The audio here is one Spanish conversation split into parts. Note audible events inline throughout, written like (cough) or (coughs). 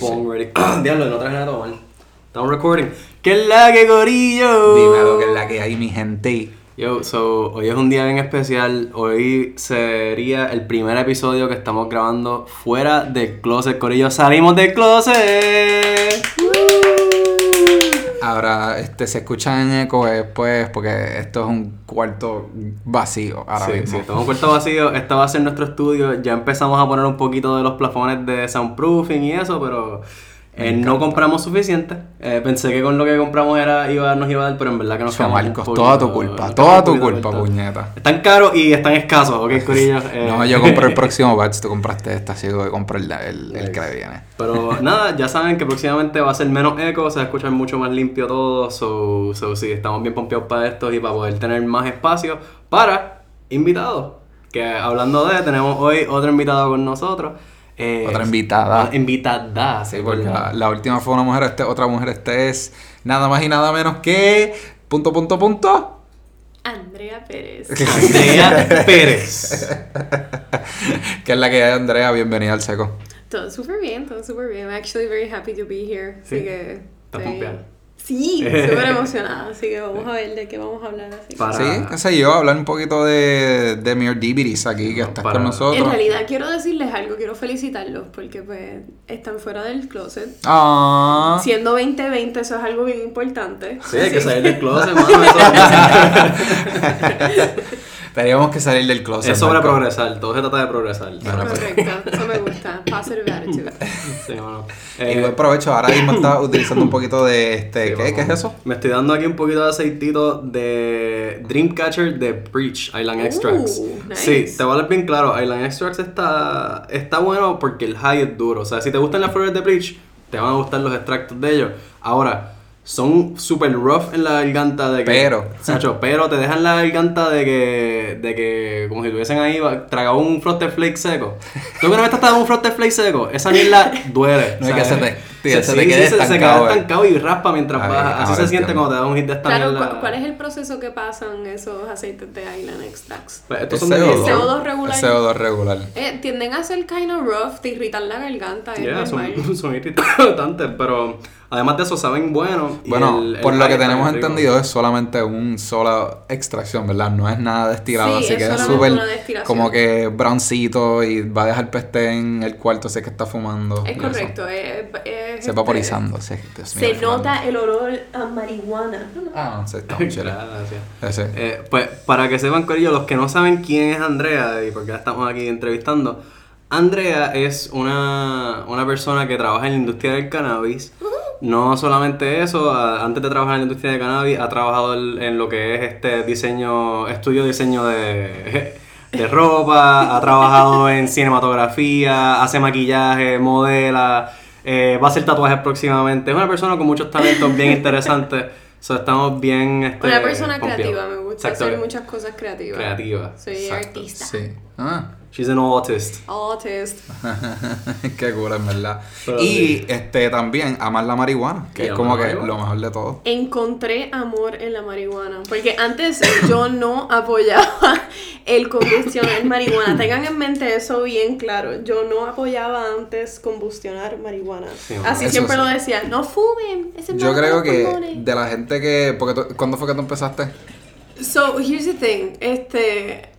Bong ready. (coughs) Diablo, no traje nada tomar. Estamos recording. ¿Qué es la que gorillo? Dime lo que es la que hay, mi gente. Yo, so, hoy es un día bien especial. Hoy sería el primer episodio que estamos grabando fuera del closet, corillo. Salimos del closet. Ahora, este, se escucha en eco después porque esto es un cuarto vacío ahora sí, mismo. sí, estamos en un cuarto vacío. Este va a ser nuestro estudio. Ya empezamos a poner un poquito de los plafones de soundproofing y eso, pero eh, no compramos suficiente. Eh, pensé que con lo que compramos era iba, nos iba a dar, pero en verdad que nos quedamos un Marcos, poquito- toda tu culpa, toda tu culpa, puñeta. Están caros y están escasos, ¿ok, (laughs) Corillo? Eh, No, yo compré el (laughs) próximo batch, tú compraste este, así que compré el, el, el que le viene. Pero (laughs) nada, ya saben que próximamente va a ser menos eco, se va a escuchar mucho más limpio todo. So, so sí, estamos bien pompeados para esto y para poder tener más espacio para invitados. Que hablando de, tenemos hoy otro invitado con nosotros. Eh, Otra invitada. Invitada, Sí, porque la, la última fue una mujer, este, otra mujer, este es nada más y nada menos que. Punto, punto, punto. Andrea Pérez. (laughs) Andrea Pérez. que es la que hay, Andrea. Bienvenida al seco. todo súper bien, todo súper bien. I'm actually very happy to be here. Sí. Así que. Sí, súper emocionada. Así que vamos a ver de qué vamos a hablar. Así. Para- Sí, qué sé yo, hablar un poquito de, de Mere DVDs aquí que No, estás para- con nosotros. En realidad quiero decirles algo, quiero felicitarlos porque pues están fuera del closet. Ah. Siendo 2020 eso es algo bien importante. Sí, hay que salir del closet, (laughs) mano. Eso, Teníamos (laughs) que salir del closet. es sobre Marco. progresar, todo se trata de progresar. Correcto, eso me gusta. Positive attitude. (laughs) Sí. (laughs) Y Eh, buen provecho, ahora mismo está (coughs) utilizando un poquito de este. Sí, ¿qué. ¿Qué es eso? Me estoy dando aquí un poquito de aceitito de Dreamcatcher de Breach, Island Uh, Extracts. nice. Sí, te voy a hablar bien claro, Island Extracts está, está bueno porque el high es duro. O sea, si te gustan las flores de Breach, te van a gustar los extractos de ellos. Ahora, son super rough en la garganta de que... Pero. Sacho, pero te dejan la garganta de que... De que como si tuviesen ahí tragado un Frosted Flake seco. ¿Tú vez te has dado un Frosted Flake seco? Esa mierda duele. No es que se te- que se sí, te sí, quede se- se estancado, queda eh. estancado y raspa mientras Ay, baja. Así ahora se siente cuando te da un hit de esta Claro, mierda. ¿cu- ¿cuál es el proceso que pasan esos aceites de Island Extracts? Pues estos El son de CO2. hielo. CO2 regular. El CO2 regular. Eh, tienden a ser kind of rough, te irritan la garganta, es Yeah, normal. son, (laughs) son irritantes, pero además de eso saben bueno. Bueno, el- el por lo que tenemos entendido es solamente un sola extracción, ¿verdad? No es nada destilado, Sí, así es que es súper como que browncito y va a dejar peste en el cuarto, sé que está fumando. Es correcto, es, es- Se vaporizando, Dios mío, Se fumando. nota el olor a marihuana. Ah, (laughs) sí, está muy chévere. Gracias. Ese. Eh, pues para que sepan, Corillo, los que no saben quién es Andrea y por qué la estamos aquí entrevistando, Andrea es una, una persona que trabaja en la industria del cannabis. No solamente eso, antes de trabajar en la industria del cannabis, ha trabajado en, lo que es este diseño, estudio de diseño de, (laughs) de ropa, ha trabajado (laughs) en cinematografía, hace maquillaje, modela, eh, va a hacer tatuajes próximamente. Es una persona con muchos talentos bien (laughs) interesantes. So, estamos bien. Este, Una persona creativa, me gusta Exacto. hacer muchas cosas creativas. Creativa. Soy exacto. artista. Sí. Ah, She's an artist. Artist. (laughs) qué cool, en verdad. Pero y sí. este también amar la marihuana, que Y es como que marihuana. lo mejor de todo. Encontré amor en la marihuana. Porque antes yo no apoyaba (laughs) el combustionar marihuana. (coughs) Tengan en mente eso bien claro. Yo no apoyaba antes combustionar marihuana. Sí, Así eso siempre sí. lo decía. No fumen. ese es Yo creo que pulmones". de la gente que. Porque tú- ¿Cuándo fue que tú empezaste? So, here's the thing. Este.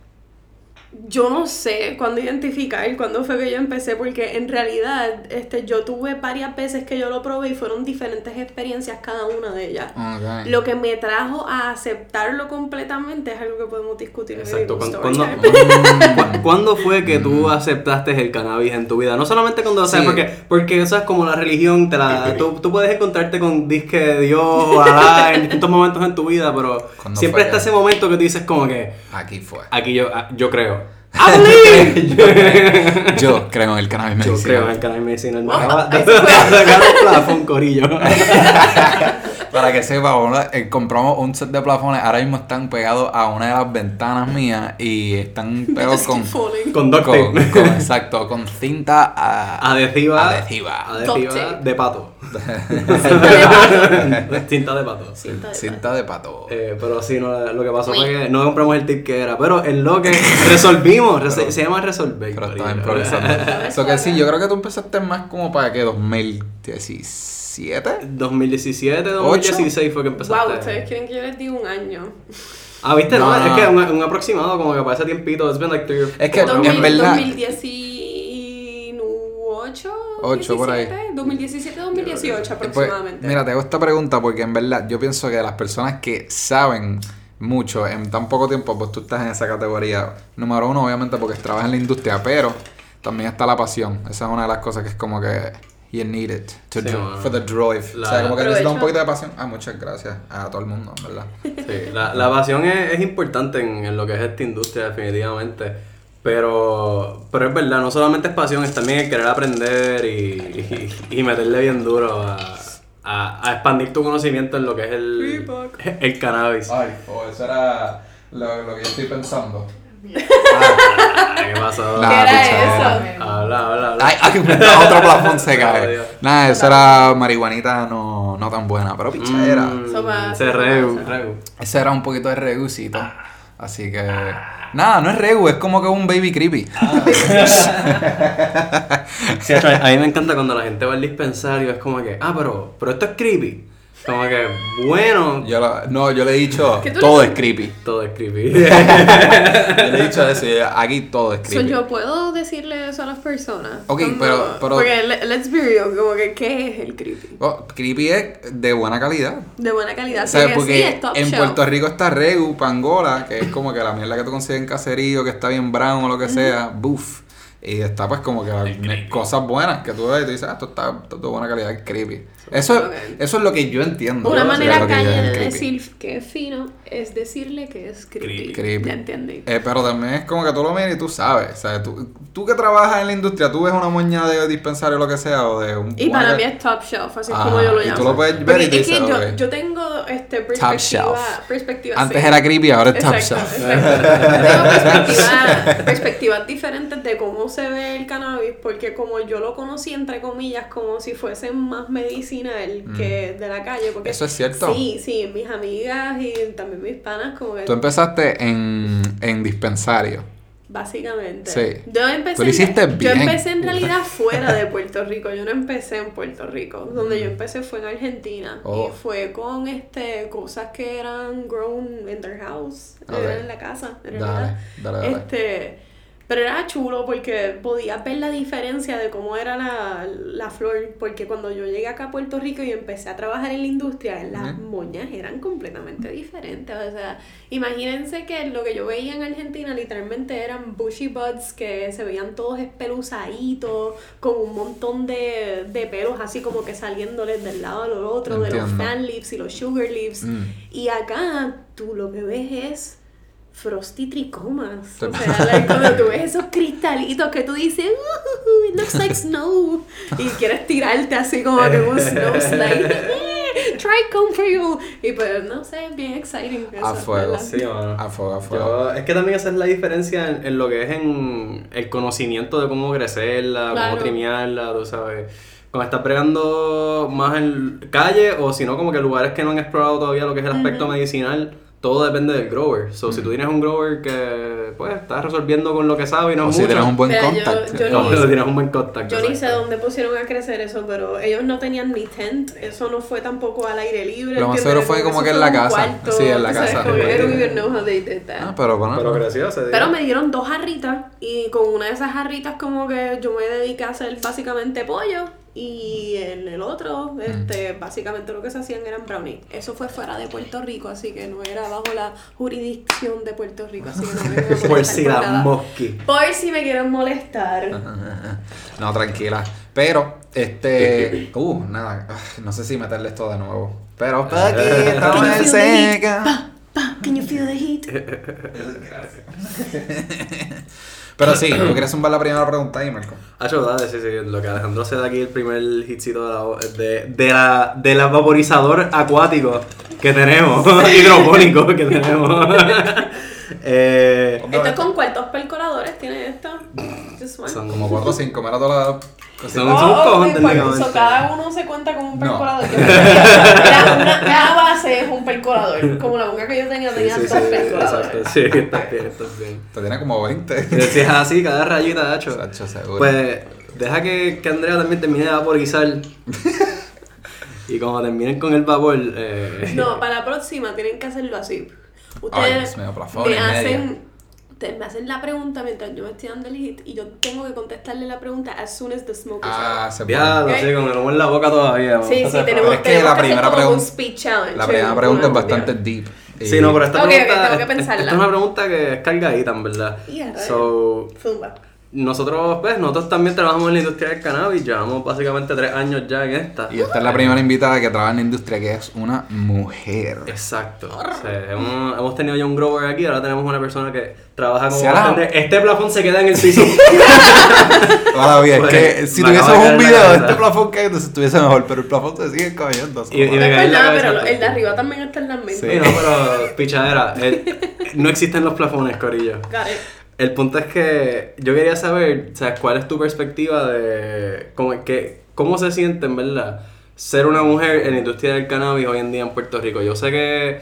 Yo no sé cuándo identificar cuándo fue que yo empecé, porque en realidad este, yo tuve varias veces que yo lo probé y fueron diferentes experiencias cada una de ellas. Ok. Lo que me trajo a aceptarlo completamente es algo que podemos discutir Exacto. en el ¿Cuándo, story cuándo- (laughs) cuándo fue que tú aceptaste el cannabis en tu vida? No solamente cuando, o sea, Sí. porque, porque eso es como la religión, te la, (laughs) tú, tú puedes encontrarte con disque de Dios o Alá en distintos momentos en tu vida, pero ¿Cuándo siempre está ese momento que tú dices como que, Aquí fue. aquí yo, ah, yo creo. I believe. (laughs) Yo creo en el cannabis Yo medicinal. creo en el cannabis medicinal. Me acaba de sacar (laughs) un plafón, corillo. (laughs) Para que sepa, una- eh, compramos un set de plafones, ahora mismo están pegados a una de las ventanas mías y están (laughs) pegados con. Con duct con, tape. con- (laughs) exacto, con cinta a- Adhesiva. adhesiva. (laughs) De pato. Cinta de pato. Cinta de Cinta de pato. Eh, pero sí, no, lo que pasó fue que no compramos el tip que era. Pero en lo que resolvimos, se llama resolver. Pero estaba improvisando. Eso que sí, yo creo que tú empezaste más como para que 2017. 2017, 2016 fue que empezaste. Wow, ustedes quieren que yo les diga un año. Ah, viste, no, No, es que un, un aproximado como que para ese tiempito. It's been like three or Es que en verdad- 2018, Ocho, por ahí. 2017, 2018 Pues, aproximadamente. mira, te hago esta pregunta porque en verdad yo pienso que las personas que saben mucho en tan poco tiempo, pues tú estás en esa categoría. Número uno, obviamente, porque trabajas en la industria, pero también está la pasión. Esa es una de las cosas que es como que you need it to Sí, for the drive. La- o sea, como que necesitas un poquito de pasión. Ah, muchas gracias a todo el mundo, en verdad. Sí, la, la pasión es, es importante en, en lo que es esta industria, definitivamente. Pero, pero es verdad, no solamente es pasión, es también el querer aprender y, y, y meterle bien duro a, a, a expandir tu conocimiento en lo que es el, el cannabis. Ay, oh, eso era lo, lo que yo estoy pensando. Ay, ¿Qué pasó? Nah, ¿Qué era pichadera. eso? Habla, habla, habla. Ay, ay, (laughs) otro plafón se cae. Dios. Nada, eso era marihuanita no, no tan buena, pero pichadera. Mm, Sopa- se sopa reu, pasa. reu. Ese era un poquito de regucito. Así que. Nada, no es regu, es como que un baby creepy. (laughs) Sí, a a mí me encanta cuando la gente va al dispensario, es como que, ah, pero, pero esto es creepy. Como que, bueno, Yo lo- no, yo le he dicho, (laughs) ¿Qué tú todo le- es creepy. todo es creepy. (laughs) Yo le he dicho eso, aquí todo es So, creepy. yo puedo decirle eso a las personas. Ok, Cuando- pero- pero- Porque, le- let's be real, como que, ¿qué es el creepy? Oh, creepy es de buena calidad. De buena calidad. Sí, Porque es top en. Puerto Rico está Regu, Pangola, que es como que la mierda que tú consigues en caserío, que está bien brown o lo que sea, buff. Y está pues como que las cosas buenas que tú ves y tú dices, ah, esto está, de buena calidad, es creepy. Eso, eso es lo que yo entiendo. Una manera calle de creepy. decir que es fino es decirle que es creepy. Creepy. ¿Ya entiendes? Eh, pero también es como que tú lo miras y tú sabes. O sea, tú, tú que trabajas en la industria, tú ves una moña de dispensario o lo que sea, o de un. Y para mí es top shelf, así es como Ajá, yo lo y llamo. tú lo puedes ver Porque y es que yo, tengo este, Top perspectiva. shelf. perspectiva Antes sí. era creepy, ahora es top shelf. exacto. Yo tengo perspectiva- perspectivas diferentes de cómo se ve el cannabis, porque como yo lo conocí, entre comillas, como si fuese más medicinal que de la calle. Porque Mm. Eso es cierto. Sí, sí, mis amigas y también mis panas, como que. Tú empezaste en, en dispensario. Básicamente. Sí. Yo empecé, Tú lo hiciste en, yo bien. empecé en realidad fuera de Puerto Rico. Yo no empecé en Puerto Rico. Donde yo empecé fue en Argentina. Oh. Y fue con este cosas que eran grown in their house. Ok. Eran en la casa. en Dale, realidad. dale, dale. Este. Pero era chulo porque podías ver la diferencia de cómo era la, la flor. Porque cuando yo llegué acá a Puerto Rico y empecé a trabajar en la industria, las moñas eran completamente diferentes. O sea, imagínense que lo que yo veía en Argentina literalmente eran bushy buds que se veían todos espeluzaditos, con un montón de, de pelos así como que saliéndoles del lado al otro, de los fan leaves y los sugar leaves. Mm. Y acá tú lo que ves es frosty tricomas. O sea, like, cuando tú ves esos cristalitos que tú dices, "Ooh, it looks like snow. Y quieres tirarte así como que un (laughs) snow slide. "Eh, Try come for you. Y pues no sé, es bien exciting. eso, A fuego. Sí, mano. A fuego, a fuego. Yo- es que también esa es la diferencia en, en lo que es en el conocimiento de cómo crecerla, Claro. cómo trimearla, tú sabes. Cuando estás pregando más en calle o si no como que lugares que no han explorado todavía lo que es el aspecto medicinal, todo depende del grower. So, si tú tienes un grower que pues está resolviendo con lo que sabe y no o es si mucho, tienes un buen Mira, yo- no, ni- tienes un buen contacto. Yo ni sé dónde pusieron a crecer eso, pero ellos no tenían ni tent, eso no fue tampoco al aire libre. Lo más seguro fue como que en la casa. cuarto, Sí, en la casa. como que I don't even know how they did that. Ah, pero bueno. Pero creció, se dio. Pero me dieron dos jarritas y con una de esas jarritas como que yo me dediqué a hacer básicamente pollo y en el otro, este, básicamente lo que se hacían eran brownies. Eso fue fuera de Puerto Rico, así que no era bajo la jurisdicción de Puerto Rico, así que no (laughs) Por si la mosqui. Por si me quieren molestar. (laughs) No, tranquila. Pero, este. (laughs) Uh, nada. No sé si meterle esto de nuevo. Pero, para aquí, estamos en seca. Can you feel the heat? Pero (coughs) sí, ¿tú quieres zumbar la primera pregunta ahí, Marco? Hacho, dale, sí, sí, lo que Alejandro se da aquí el primer hitcito de la, de, de la, de la vaporizador acuático que tenemos, (laughs) hidropónico que tenemos. (laughs) eh, Esto es con cuartos percoladores, tiene esto. Son Como 4 o 5, mira todas las cositas. Son- Oh, son cojones, pues, técnicamente. so cada uno se cuenta como un No. percolador. Yo (laughs) una- cada base es un percolador. Como la boca que yo tenía, Sí, tenía sí, dos sí, percoladores. exacto, sí, estás bien, estás bien. Te tiene como 20. Y (laughs) Si es así, cada rayita. Sacho, seguro. Pues deja que, que Andrea también termine de vaporizar. (laughs) y como terminen con el vapor, eh, No, para la próxima tienen que hacerlo así. Ay, Ustedes Dios mío, plafón y me media. Me hacen la pregunta mientras yo me estoy dando el hit y yo tengo que contestarle la pregunta as soon as the smoke is Ah, se diablo, Ok. sí, con el humo en la boca todavía. Sí, sí, tenemos, es que tenemos la primera como un pregunta- speed challenge. La primera pregunta es una bastante deep. Sí, no, pero esta Ok, ok, pregunta. tengo que pensarla. esta es una pregunta que es cargadita, en verdad. Yeah, so, Zumba. Nosotros, pues, nosotros también trabajamos en la industria del cannabis. Llevamos básicamente tres años ya en esta. Y esta es la primera invitada que trabaja en la industria, que es una mujer. Exacto. O sea, hemos, hemos tenido ya un grower aquí, ahora tenemos una persona que trabaja como Se bartender. Este plafón se queda en el piso. (laughs) Todavía, es Pues, que si tuviésemos un video de este plafón que entonces estuviese mejor, pero el plafón se sigue cayendo. Y- y me cae pero el de arriba también está en la mente. Sí. Sí, no, pero pichadera. el- no existen los plafones, Corillo. Got it. El punto es que yo quería saber, o sea, cuál es tu perspectiva de cómo, que, cómo se siente, en verdad, ser una mujer en la industria del cannabis hoy en día en Puerto Rico. Yo sé que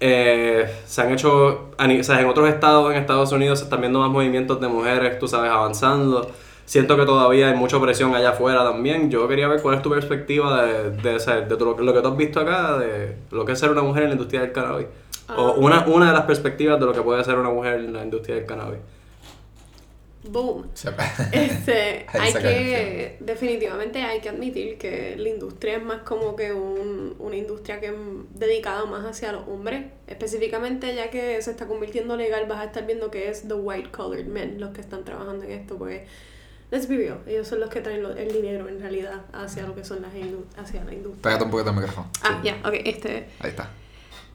eh, se han hecho, o sea, en otros estados, en Estados Unidos, se están viendo más movimientos de mujeres, tú sabes, avanzando. Siento que todavía hay mucha presión allá afuera también. Yo quería ver cuál es tu perspectiva de, de, o sea, de tu- lo que tú has visto acá, de lo que es ser una mujer en la industria del cannabis. O Ah. una, una de las perspectivas de lo que puede ser una mujer en la industria del cannabis. Boom. Se- (laughs) Este, (laughs) hay que, definitivamente hay que admitir que la industria es más como que un, una industria que es dedicada más hacia los hombres. Específicamente ya que se está convirtiendo legal, vas a estar viendo que es the white collared men los que están trabajando en esto, porque, let's be real, ellos son los que traen el dinero en realidad hacia lo que son las hacia la industria. Pégate un poquito el micrófono. Ah, ya, ok, este... Ahí está.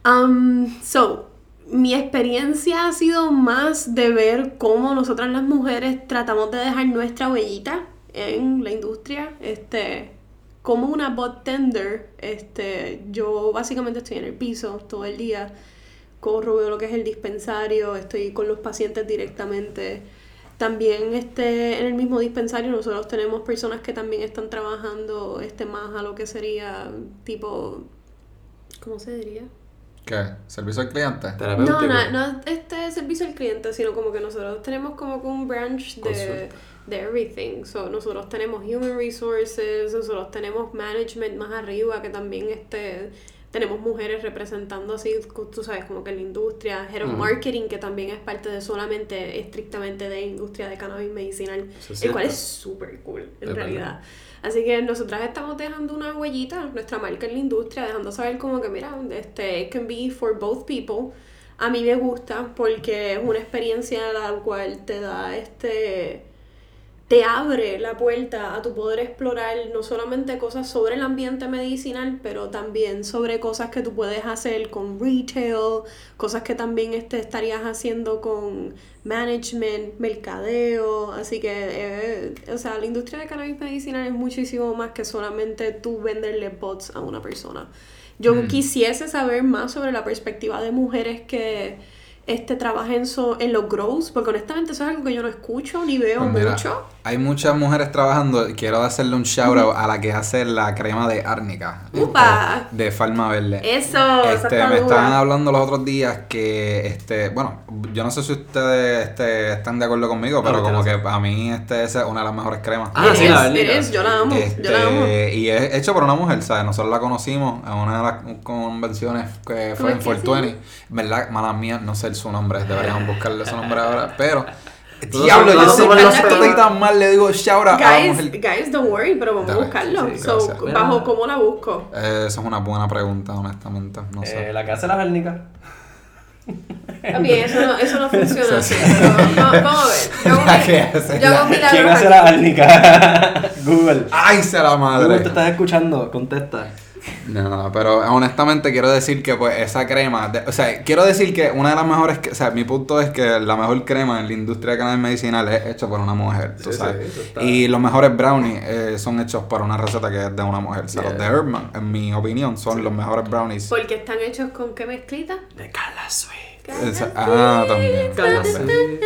Um, so, mi experiencia ha sido más de ver cómo nosotras las mujeres tratamos de dejar nuestra huellita en la industria. Este, como una bot tender, este, yo básicamente estoy en el piso todo el día, corro, veo lo que es el dispensario, estoy con los pacientes directamente. También este, en el mismo dispensario nosotros tenemos personas que también están trabajando este, más a lo que sería tipo, ¿cómo se diría? ¿Qué? ¿Servicio al cliente? No, no, no este servicio al cliente, sino como que nosotros tenemos como que un branch de, Consulta. de everything. So, nosotros tenemos human resources, nosotros tenemos management más arriba, que también este tenemos mujeres representando así, tú sabes, como que en la industria, head of Ujú. marketing, que también es parte de solamente, estrictamente de industria de cannabis medicinal, el cual es súper cool, en Es realidad. Así que nosotras estamos dejando una huellita, nuestra marca en la industria, dejando saber como que, mira, este, it can be for both people. A mí me gusta porque es una experiencia la cual te da este te abre la puerta a tu poder explorar no solamente cosas sobre el ambiente medicinal, pero también sobre cosas que tú puedes hacer con retail, cosas que también este, estarías haciendo con management, mercadeo, así que, eh, o sea, la industria de cannabis medicinal es muchísimo más que solamente tú venderle bots a una persona. Yo Mm. quisiese saber más sobre la perspectiva de mujeres que este, trabajen so- en los grows, porque honestamente eso es algo que yo no escucho ni veo Pues mira, mucho. hay muchas mujeres trabajando. y Quiero hacerle un shout out a la que hace la crema de árnica. ¡Upa! este, de Farma Verde. Eso, Este, está me dura. estaban hablando los otros días que, este, bueno, yo no sé si ustedes este, están de acuerdo conmigo, pero No, como que a mí este esa es una de las mejores cremas. Ah, sí, la is, yo la amo, yo la amo. Este, y es hecho por una mujer, ¿sabes? Nosotros la conocimos en una de las convenciones que ¿Cómo fue es en que se 420. ¿Verdad? Mala mía, no sé su nombre, deberíamos buscarle su nombre ahora, pero... (laughs) Diablo, yo todos sé somos que los esto peores. está tan mal, le digo shout out a la Guys, guys, don't worry, pero vamos a buscarlo. sí, so. ¿Bajo cómo la busco? Eh, esa es una buena pregunta, honestamente, no sé. Eh, la que hace las hérnicas. También, eso no, eso no (laughs) funciona Sí, así. sí. pero vamos, vamos a ver. La (laughs) hace la- ¿Quién hace las hérnicas? Google. ¡Ay, se la Google, te madre! estás escuchando, contesta. No, pero honestamente quiero decir que pues esa crema, de- o sea, quiero decir que una de las mejores, que- o sea, mi punto es que la mejor crema en la industria de cannabis medicinal es hecha por una mujer, tú Sí, sabes. sí, eso está- y los mejores brownies eh, son hechos por una receta que es de una mujer. O sea, los de. Herman, en mi opinión, son los mejores brownies. Porque están hechos con qué mezclita? De Carla Sweet. Ah, también. Carla. Sweet.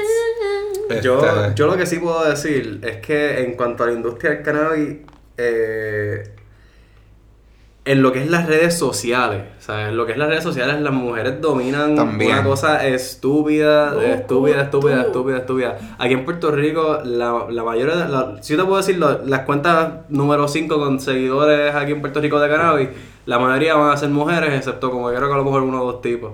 Yo, Este- yo lo que sí puedo decir es que en cuanto a la industria del cannabis, eh, en lo que es las redes sociales, o sea, en lo que es las redes sociales, las mujeres dominan También. una cosa estúpida, estúpida, estúpida, tú. estúpida, estúpida. Aquí en Puerto Rico, la, la mayoría, de la, si yo te puedo decir, lo- las cuentas número 5 con seguidores aquí en Puerto Rico de cannabis, la mayoría van a ser mujeres, excepto como creo que a lo mejor uno o dos tipos.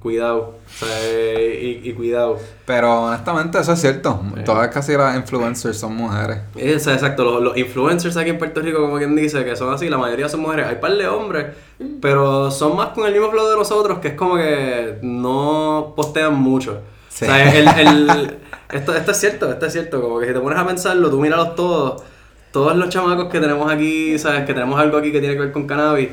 Cuidado, o sea, y, y cuidado. Pero honestamente eso es cierto. Todas casi las influencers son mujeres. Es, exacto, los, los influencers aquí en Puerto Rico, como quien dice, que son así, la mayoría son mujeres. Hay par de hombres, pero son más con el mismo flow de nosotros, que es como que no postean mucho. Sí. O sea, el, el- (laughs) esto, esto es cierto, esto es cierto. Como que si te pones a pensarlo, tú míralos todos. Todos los chamacos que tenemos aquí, ¿sabes? Que tenemos algo aquí que tiene que ver con cannabis.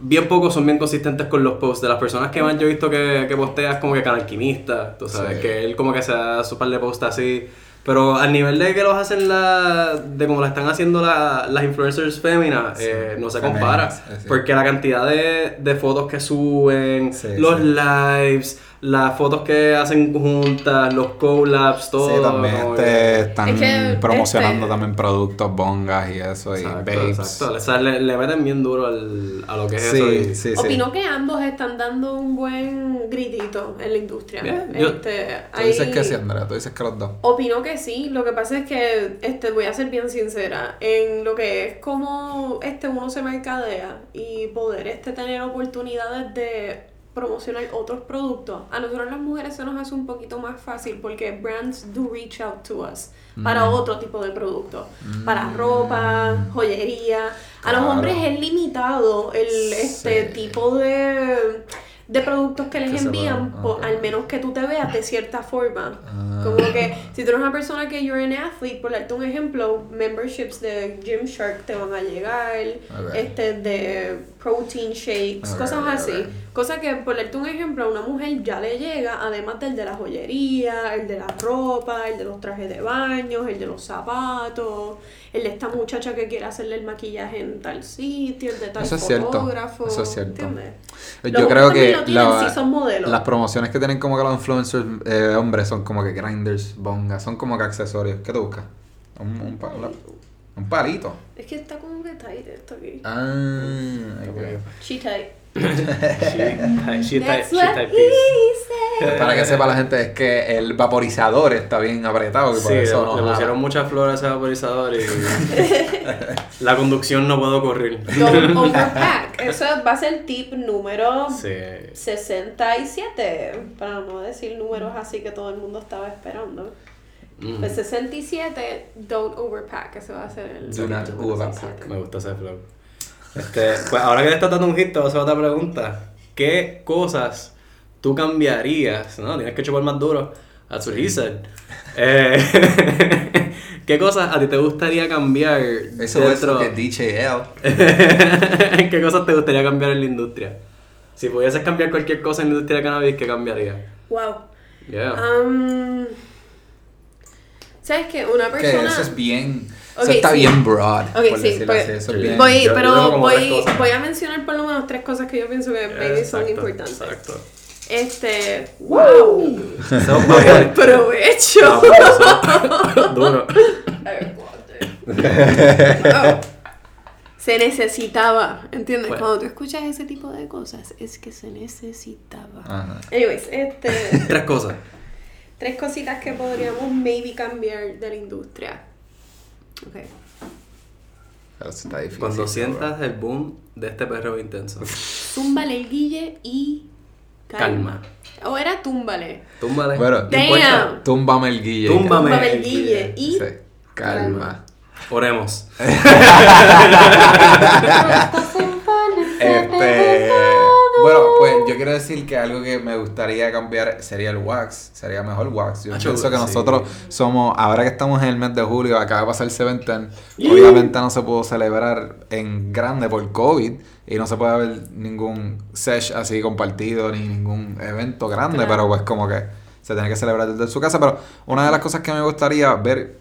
Bien pocos son bien consistentes con los posts. De las personas que más yo he visto que, que posteas como que canalquimista, tú sabes, Sí. que él como que se da su par de posts así. Pero al nivel de que los hacen la, de como lo están haciendo la- las influencers féminas, eh, no se compara. Femeninas, cierto. porque la cantidad de, de fotos que suben, Sí, los sí. lives, las fotos que hacen juntas, los collabs, todo. sí, también este, que- están Es que, promocionando este- también productos, bongas y eso, y Exacto, babes. exacto. O sea, le, le meten bien duro al, a lo que es Sí, eso. y- sí, sí. Opino que ambos están dando un buen gritito en la industria. Bien, yo- Este, Tú dices hay- que sí, Andrea, tú dices que los dos. Opino que sí, lo que pasa es que este voy a ser bien sincera en lo que es como este uno se mercadea y poder este tener oportunidades de promocionar otros productos. A nosotros las mujeres se nos hace un poquito más fácil porque brands do reach out to us para otro tipo de productos, para ropa, joyería. A los hombres es limitado el este tipo de de productos que les Que envían, al menos que tú te veas de cierta forma. Ah. Como que si tú eres una persona que you're an athlete, por darte un ejemplo, memberships de Gymshark te van a llegar, este de protein shakes, cosas así. ok. Cosa que por darte un ejemplo, a una mujer ya le llega, además del de la joyería, el de la ropa, el de los trajes de baño, el de los zapatos, el de esta muchacha que quiere hacerle el maquillaje en tal sitio, el de tal Eso es cierto, fotógrafo. eso es cierto. ¿entiendes? Yo Los creo que también lo tienen, la- sí son modelos. las promociones que tienen como que los influencers eh, hombres son como que grinders, bongas, son como que accesorios. ¿Qué te buscas? Un, un, un palito. Es que está como que tight esto aquí. Ah, ok. (laughs) She tight. She, she type, That's she what type he this. said. Para que sepa la gente, es que el vaporizador está bien apretado y por Sí, eso le, no le jala. pusieron muchas flores a ese vaporizador y (laughs) la conducción no puede ocurrir. Don't (laughs) overpack. Eso va a ser tip número Sí. 67. Para no decir números así que todo el mundo estaba esperando. Mm. Pues 67, don't overpack. Ese va a ser el. Do not overpack. 67. Me gusta ese flow. Este, pues ahora que le estás dando un hit, te voy a hacer otra pregunta. ¿Qué cosas tú cambiarías? No, tienes que chupar más duro. That's what he said. Eh, (laughs) ¿Qué cosas a ti te gustaría cambiar Eso es lo que DJL. (laughs) ¿Qué cosas te gustaría cambiar en la industria? Si pudieses cambiar cualquier cosa en la industria de cannabis, ¿qué cambiaría? Wow. Yeah. Um, ¿Sabes qué? Una Que persona. eso es bien. Ok, eso está sí. bien broad. Ok, por sí, pues, así, Eso es sí. bien. Voy, Yo- yo pero voy, a mencionar por lo menos tres cosas que yo pienso que maybe son importantes. Exacto. Este. ¡Wow! Es para- ¡Provecho! Duro. Se necesitaba, ¿entiendes? Bueno. Cuando tú escuchas ese tipo de cosas, es que se necesitaba. Ajá. Anyways, este. (laughs) Tres cosas. Tres cositas que podríamos maybe cambiar de la industria. Ok. Pero eso está difícil. Cuando sientas el boom de este perreo intenso. (laughs) Túmbale el guille y. Calma. O era túmbale. Túmbale. Bueno, no Damn. Túmbame el guille. Túmbame. Túmbame el guille y. Sí. Calma. Oremos. (laughs) (laughs) Este. Bueno, pues yo quiero decir que algo que me gustaría cambiar sería el wax. Sería mejor wax. Yo pienso que sí. nosotros somos, ahora que estamos en el mes de julio, acaba de pasar el Seventeen, obviamente no se pudo celebrar en grande por COVID y no se puede haber ningún sesh así compartido ni ningún evento grande, Claro. pero pues como que se tiene que celebrar desde su casa. Pero una de las cosas que me gustaría ver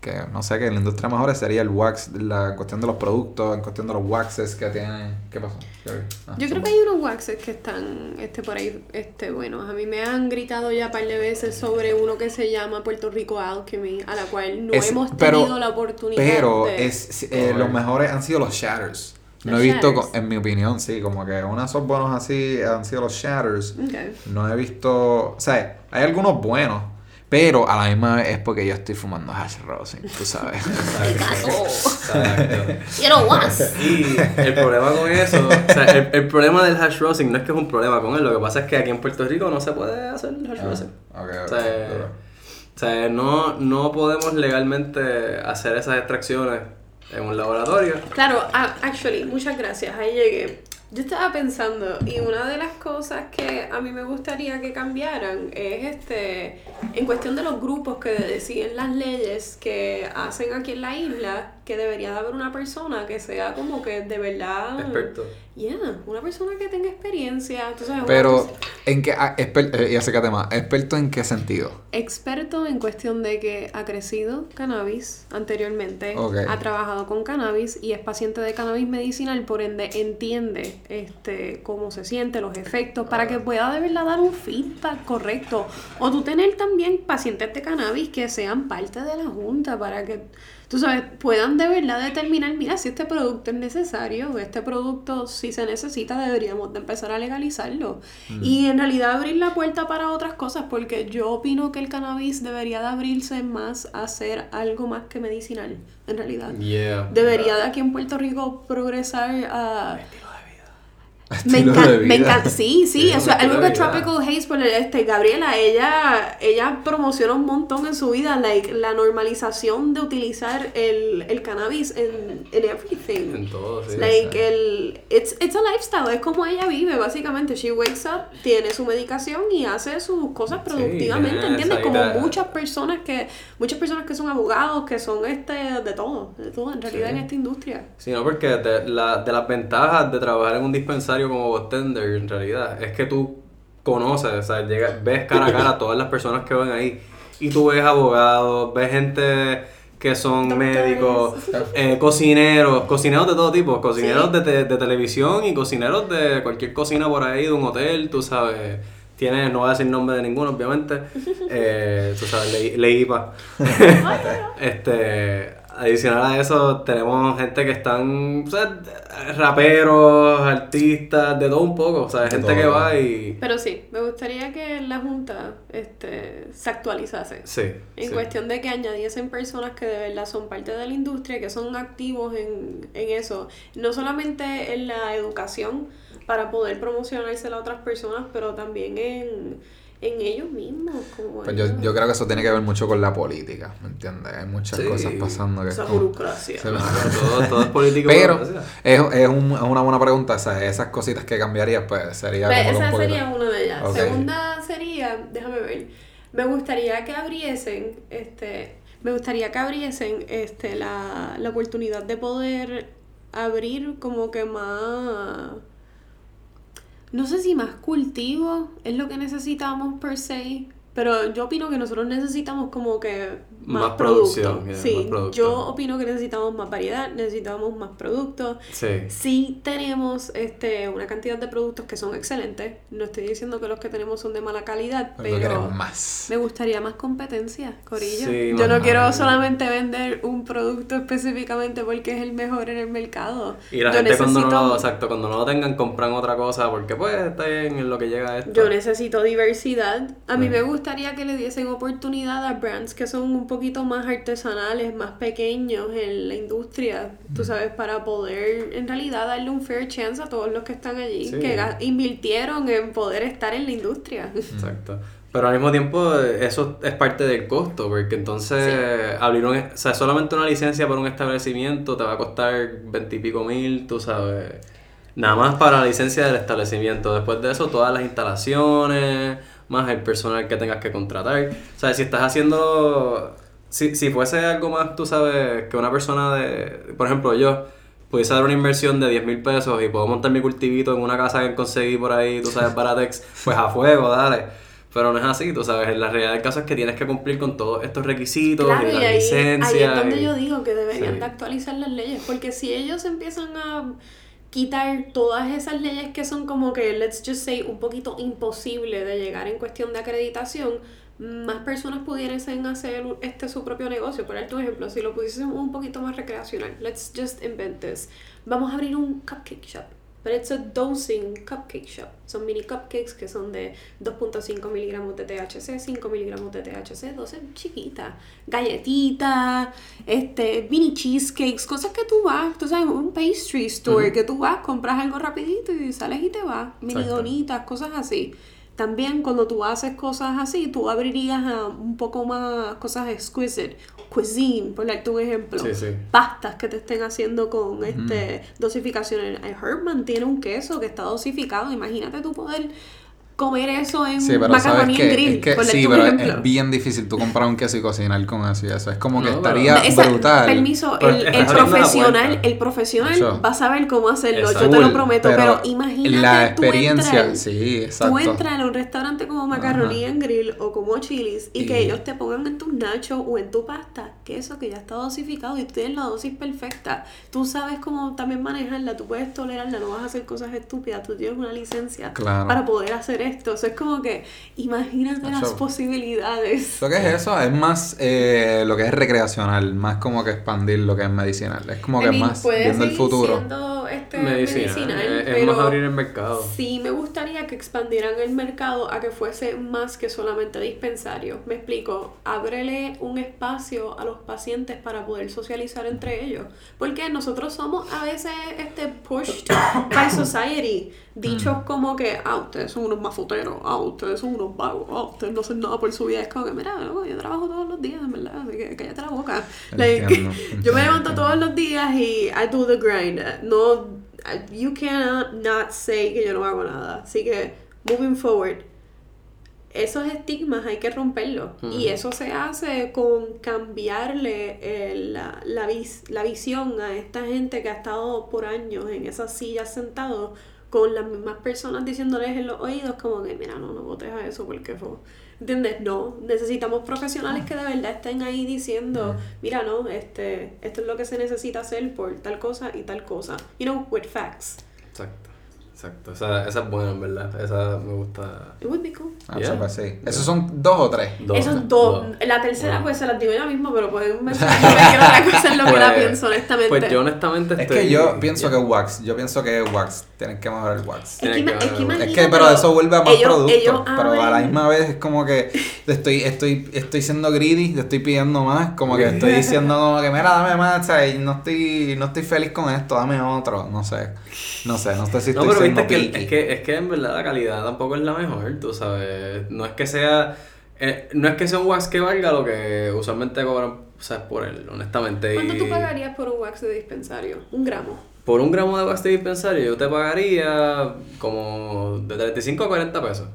que no sé, que en la industria mejor sería el wax, la cuestión de los productos, en cuestión de los waxes que tienen. ¿Qué pasó? ¿Qué- ah, Yo creo que hay unos waxes que están este, por ahí este, buenos. A mí me han gritado ya un par de veces sobre uno que se llama Puerto Rico Alchemy, a la cual no Es- hemos pero- tenido la oportunidad Pero de... es, eh, los mejores han sido los shatters. No Los he visto, shatters. en mi opinión, sí, como que uno de esos buenos así han sido los shatters. No he visto, o sea, hay algunos buenos, pero a la misma vez es porque yo estoy fumando hash rosin, tú sabes. (laughs) Exacto. Quiero wax. Y el problema con eso, o sea, el, el problema del hash rosin no es que es un problema con él, lo que pasa es que aquí en Puerto Rico no se puede hacer hash Ah, rosin. ok, ok, O sea, o sea, no, no podemos legalmente hacer esas extracciones en un laboratorio. Claro, a- actually, muchas gracias, ahí llegué. Yo estaba pensando, y una de las cosas que a mí me gustaría que cambiaran es este, en cuestión de los grupos que deciden las leyes que hacen aquí en la isla, que debería de haber una persona que sea como que de verdad... Experto. Yeah, una persona que tenga experiencia, tú sabes, una Pero, ¿en qué? ah, eh, ya sé qué tema. ¿Experto en qué sentido? experto en cuestión de que ha crecido cannabis anteriormente, ha trabajado con cannabis y es paciente de cannabis medicinal, por ende entiende este cómo se siente, los efectos, para que pueda de verdad dar un feedback correcto. O tú tener también pacientes de cannabis que sean parte de la junta para que tú sabes, puedan de verdad determinar, mira, si este producto es necesario, este producto si se necesita, deberíamos de empezar a legalizarlo. Y en realidad abrir la puerta para otras cosas, porque yo opino que el cannabis debería de abrirse más a ser algo más que medicinal, en realidad. Yeah. Debería de aquí en Puerto Rico progresar a... Me encanta, me encanta, sí, (laughs) sí, Sí, eso es algo que. Tropical Haze, por este, Gabriela, ella, ella promociona un montón en su vida, like, la normalización de utilizar el, el cannabis en, en everything. En todo, sí. Like sí. el it's, it's a lifestyle, es como ella vive básicamente. She wakes up, tiene su medicación y hace sus cosas productivamente, tiene ¿entiendes? Como muchas personas que muchas personas que son abogados, que son este de todo, de todo en realidad Sí. en esta industria. Sí, no, porque de, la- de las ventajas de trabajar en un dispensario como bartender, en realidad, es que tú conoces, o sea, llega- ves cara a cara a todas las personas que van ahí. Y tú ves abogados, ves gente que son Doctores. médicos, eh, cocineros, cocineros de todo tipo, cocineros Sí. de, te- de televisión y cocineros de cualquier cocina por ahí, de un hotel, tú sabes. Tienes, no voy a decir nombre de ninguno, obviamente. (laughs) Eh, tú sabes, le, Leipa. (laughs) este, adicional a eso, tenemos gente que están, o sea, raperos, artistas, de todo un poco. O sea, gente que va y. Pero sí, me gustaría que la Junta este, se actualizase. Sí. En sí. cuestión de que añadiesen personas que de verdad son parte de la industria, que son activos en, en eso, no solamente en la educación para poder promocionársela a otras personas, pero también en, en ellos mismos. Como Pues yo, ellos. yo creo que eso tiene que ver mucho con la política, ¿me entiendes? Hay muchas Sí. cosas pasando que es Esa como- burocracia. Se- (laughs) todo, todo es político. Pero es, es, un- es una buena pregunta, o sea, esas cositas que cambiarías, pues sería Pues como un esa poquito- sería una de ellas. Ok. Segunda sería, déjame ver, me gustaría que abriesen, este, me gustaría que abriesen este, la, la oportunidad de poder abrir como que más, no sé si más cultivo es lo que necesitamos per se, pero yo opino que nosotros necesitamos como que más, Más producción, yeah, sí, más producto. yo opino que necesitamos más variedad, necesitamos más productos. Sí. Sí tenemos este, una cantidad de productos que son excelentes. No estoy diciendo que los que tenemos son de mala calidad, Pero pero queremos más. me gustaría más competencia, Corillo. Sí, Yo no quiero solamente vender un producto específicamente porque es el mejor en el mercado. Y la Yo gente cuando no, necesito- lo, exacto, cuando no lo tengan compran otra cosa porque pues está en lo que llega esto. Yo necesito diversidad. A mí Mm. me gustaría que le diesen oportunidad a brands que son un poquito más artesanales, más pequeños en la industria, Mm. tú sabes, para poder en realidad darle un fair chance a todos los que están allí, Sí. que invirtieron en poder estar en la industria. Exacto. Pero al mismo tiempo eso es parte del costo, porque entonces abrir un, o sea, solamente una licencia para un establecimiento te va a costar veintipico mil, tú sabes. Nada más para la licencia del establecimiento. Después de eso, todas las instalaciones, más el personal que tengas que contratar. O sea, si estás haciendo. Si, si fuese algo más, tú sabes, que una persona de. Por ejemplo, yo pudiese dar una inversión de 10 mil pesos y puedo montar mi cultivito en una casa que conseguí por ahí, tú sabes, Baratex, (laughs) pues a fuego, dale. Pero no es así, tú sabes, la realidad del caso es que tienes que cumplir con todos estos requisitos Claro, y y la ahí, es donde y- yo digo que deberían Sí. de actualizar las leyes, porque si ellos empiezan a quitar todas esas leyes que son como que, let's just say, un poquito imposible de llegar en cuestión de acreditación, más personas pudiesen hacer este su propio negocio. Por ejemplo, si lo pudiésemos un poquito más recreacional, let's just invent this. Vamos a abrir un cupcake shop. But it's a dosing cupcake shop. Son mini cupcakes que son de 2.5 miligramos de THC, 5 miligramos de THC, 12 chiquitas. Galletitas, este, mini cheesecakes, cosas que tú vas, tú sabes, un pastry store que tú vas, compras algo rapidito y sales y te vas. Mini Exacto. donitas, cosas así. También cuando tú haces cosas así, tú abrirías a un poco más cosas exquisite. Cuisine, por darte un ejemplo. Sí, sí. Pastas que te estén haciendo con este dosificaciones. Herman tiene un queso que está dosificado. Imagínate tú poder comer eso en Sí, pero macaroni sabes en grill. es que por sí, pero es, ejemplo. es bien difícil tú comprar un queso y cocinar con eso y eso. Es como que No, estaría Esa- brutal. Permiso, el, profesional, el profesional Eso. va a saber cómo hacerlo, yo te Cool, lo prometo, pero, imagínate la tú experiencia, entrar- sí, Tú exacto. entras a un restaurante como Macaroni en Grill o como Chili's y, Y- que ellos te pongan en tus nachos o en tu pasta queso que ya está dosificado y tú tienes la dosis perfecta. Tú sabes cómo también manejarla, tú puedes tolerarla, no vas a hacer cosas estúpidas, tú tienes una licencia Claro. para poder hacer esto. O sea, es como que imagínate las Eso- posibilidades. ¿Lo que es eso? Es más eh, lo que es recreacional, más como que expandir lo que es medicinal. Es como que I mean, más viendo el futuro. este, Medicina, medicinal, es- es pero más abrir el mercado. Sí, me gustaría que expandieran el mercado a que fuese más que solamente dispensario. Me explico, ábrele un espacio a los pacientes para poder socializar entre ellos. Porque nosotros somos a veces este pushed by society. Dichos como que, ah, ustedes son unos mafuteros, ah, ustedes son unos vagos, ah, ustedes no hacen nada por su vida. Es como que, mira, loco, yo trabajo todos los días, en verdad, así que cállate la boca. Like, (laughs) yo me levanto todos los días y I do the grind. No, you cannot not say que yo no hago nada. Así que, moving forward, esos estigmas hay que romperlos. Y eso se hace con cambiarle eh, la, la, vis- la visión a esta gente que ha estado por años en esas sillas sentados con las mismas personas diciéndoles en los oídos como que, mira, no, no votes a eso porque fue... ¿Entiendes? No, necesitamos profesionales que de verdad estén ahí diciendo, mira, no, este, esto es lo que se necesita hacer por tal cosa y tal cosa. You know, with facts. Exacto, exacto. Esa, esa es buena, en verdad. Esa me gusta. It would be cool. Ah, Yeah. pues sí. Esos son dos o tres. Dos, Esos dos. dos. La tercera, Wow. pues se las digo yo mismo, pero pueden (laughs) cualquier otra cosa en lo que la Pues- pienso, honestamente. Pues yo honestamente Es estoy... que yo pienso ya. que wax. Yo pienso que wax. Tienen que mejorar el wax. es que, que es que Es que, pero eso vuelve a más ellos- productos. ellos pero a la misma vez es como que estoy, estoy, estoy siendo greedy, yo estoy pidiendo más, como que estoy diciendo como que mira, dame más, ¿sabes? Y no estoy, no estoy feliz con esto, dame otro, no sé. No sé, no sé si No, estoy pero siendo viste que, picky. es que es que en verdad la calidad tampoco es la mejor, tú sabes. No es que sea eh, no es que sea un wax que valga lo que usualmente cobran, o sea, por él, honestamente. ¿Cuánto y tú pagarías por un wax de dispensario? Un gramo. Por un gramo de wax de dispensario yo te pagaría como de 35 a 40 pesos.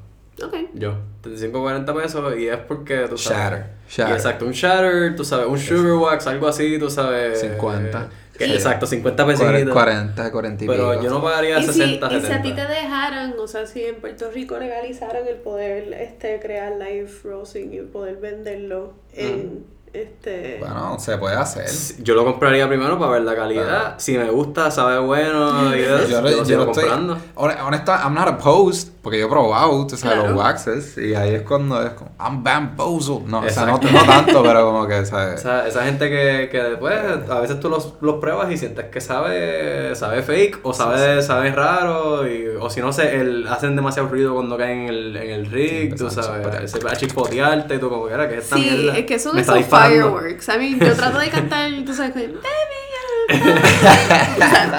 Ok. Yo, 35 a 40 pesos y es porque tú sabes. Shatter, Y shatter. exacto, un shatter, tú sabes, un sugar wax, algo así, tú sabes. 50. que- Sí. Exacto, 50 pesos. 40, 40 y Pero pico. yo no pagaría Y si, 60, y si a ti 70. te dejaran, o sea, si en Puerto Rico legalizaran el poder este, crear live roasting y poder venderlo en este... Bueno, se puede hacer. Yo lo compraría primero para ver la calidad. Si me gusta, sabe bueno y eso, yo, Yo, lo yo sigo estoy. comprando. hon- Honesta, I'm not opposed. Porque yo he probado, tú sabes, Claro. los waxes. Y ahí es cuando es como, I'm bamboozled. No, o sea, Exacto. no, no tanto, pero como que, ¿sabes? Esa, esa gente que, que después, a veces tú los, los pruebas y sientes que sabe, sabe fake o sabe, sabe raro. Y, o si no, se, el, hacen demasiado ruido cuando caen en el, en el rig, Sí, tú sabes. chispotear. Se va a chispotearte y tú como que era que esta Sí, mierda es que son me está. Fireworks. A mí, yo trato de cantar, tú sabes. (laughs)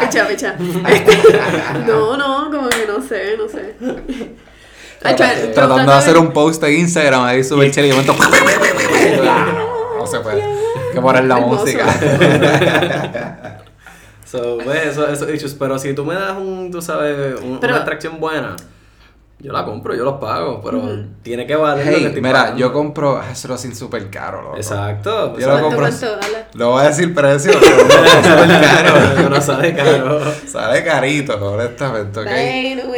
Picha, picha. (laughs) No, no, como que no sé, no sé. Ay, yo Tratando trato de hacer un post en Instagram ahí súper chévere y de momento. (laughs) no se puede. Hay que poner la Hermoso. música. So, pues, eso, esos issues. Pero si tú me das un, tú sabes, un- Pero- una atracción buena, yo la compro, yo los pago, pero tiene que valer lo que Hey, estoy mira, pagando. yo compro sin super caro, loco. Exacto. pues, Yo lo ¿Cuánto, compro. cuánto? No voy a decir precio, pero lo súper (laughs) caro. Pero sale caro. Sale carito, honestamente.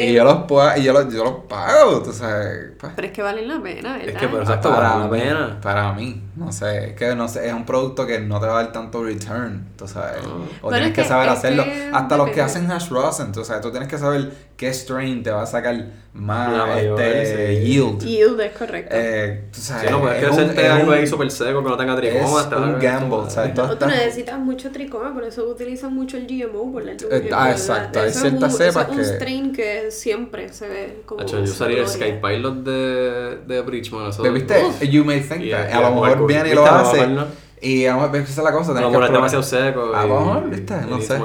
Y yo los puedo, y yo los, yo los pago, tú sabes. pues. Pero es que valen la pena, ¿verdad? Es que por exacto, para vale la mí, pena. Para mí, no sé, es que no sé, es un producto que no te va a dar tanto return, tú sabes. O Bueno, tienes es que, que- saber hacerlo. que Hasta los que hacen hash rosin, tú sabes, tú tienes que saber qué strain te va a sacar más este, yield. Yield es correcto. Eh, tú sabes, Si no puedes es un- crecerte es algo un- ahí súper seco que no tenga es tricomas. te va a un cagar gamble, O tú necesitas mucho tricoma, por eso utilizan mucho el GMO, por la Eh, ah, exacto, hay es ciertas un- cepas eso es que- un strain que siempre se ve como... Hacho, yo usaría el gloria. Sky Pilot de, de Bridgman. Eso, ¿Te viste? Uf. You may think Y- that. y A lo mejor viene y lo hace. a lo mejor esa es la cosa. A lo que mejor es demasiado seco. A lo mejor, viste, y no needs sé.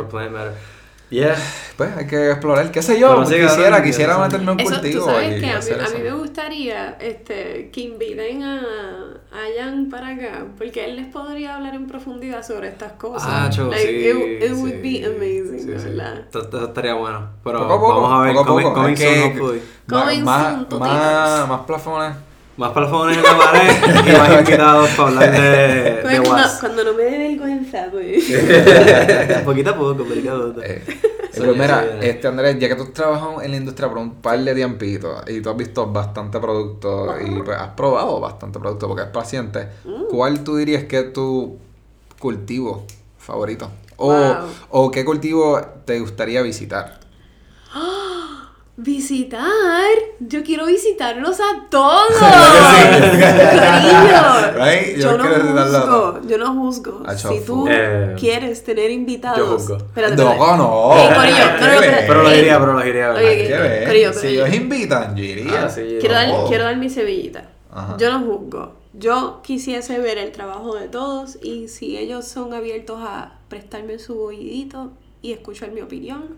Yeah. Pues hay que explorar, qué sé yo, Pero sí, quisiera, cabrón, quisiera eso- meterme un Eso, cultivo tú sabes que a mí, a mí me gustaría este, que inviten a, a Jan para acá, porque él les podría hablar en profundidad sobre estas cosas. Ah, cho, Like, sí. it, it would sí, be amazing, sí, sí. ¿verdad? Esto, estaría bueno. Pero Poco poco, vamos a ver. poco coming- coming Es soon, que- hopefully. Más, Coming más, soon, más, más plafones. Más plafones en la pared y más (laughs) invitados para hablar de, de cuando, Was. cuando no me dé vergüenza, pues. (laughs) Poquito a poco, poquito. Eh, pues mira, este Andrés, ya que tú trabajas en la industria por un par de tiempitos y tú has visto bastante producto y pues has probado bastante producto porque es paciente, Mm. ¿cuál tú dirías que es tu cultivo favorito? O, Wow. o qué cultivo te gustaría visitar? Visitar. Yo quiero visitarlos a todos. (laughs) Right? Corillo. Yo Yo no juzgo. Yo no juzgo. Si tú Eh, quieres tener invitados. yo juzgo. Espérate, No, espérate. no. Pero lo Ey. diría, pero lo diría. Oye, Hay que ver. Corillo, si ellos invitan, yo iría. Ah, sí, Quiero dar, quiero dar mi cebillita. Ajá. Yo no juzgo. Yo quisiese ver el trabajo de todos y si ellos son abiertos a prestarme su oídito y escuchar mi opinión,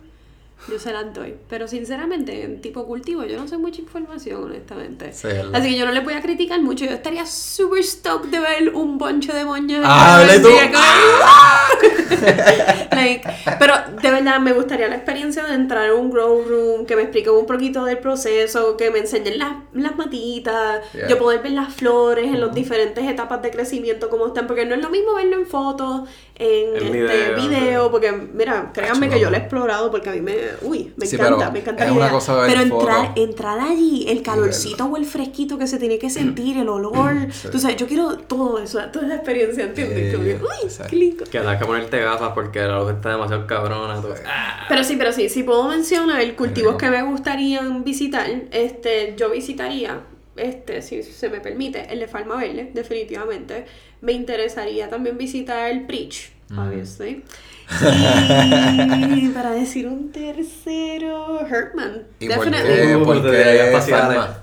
yo se las doy. Pero sinceramente, en tipo cultivo, yo no sé mucha información, honestamente. Así que yo no les voy a criticar mucho. Yo estaría super stoked de ver un bonche de moñas. Ah, tú? el (laughs) like, pero de verdad me gustaría la experiencia de entrar a un grow room, que me expliquen un poquito del proceso, que me enseñen las, las matitas, Yeah. yo poder ver las flores en las diferentes etapas de crecimiento, como están, porque no es lo mismo verlo en fotos, en En este video, porque mira, créanme que yo lo he explorado porque a mí me, uy, me Sí, encanta, pero me encanta es la una cosa ver pero entrar, entrar allí, el calorcito o el fresquito que se tiene que sentir, el olor, Sí. tú sabes, yo quiero todo eso, toda esa experiencia, ¿entiendes? Uy, sí. qué lindo. Que tienes que ponerte gafas porque la luz está demasiado cabrona. Ah, Pero sí, pero sí, si puedo mencionar cultivos que me gustarían visitar, este, yo visitaría, este, si se me permite, el de Farma Verde, definitivamente. Me interesaría también visitar el Preach, obviously. Y para decir un tercero, Hertman. ¿Y por Definitely. qué? ¿Por qué?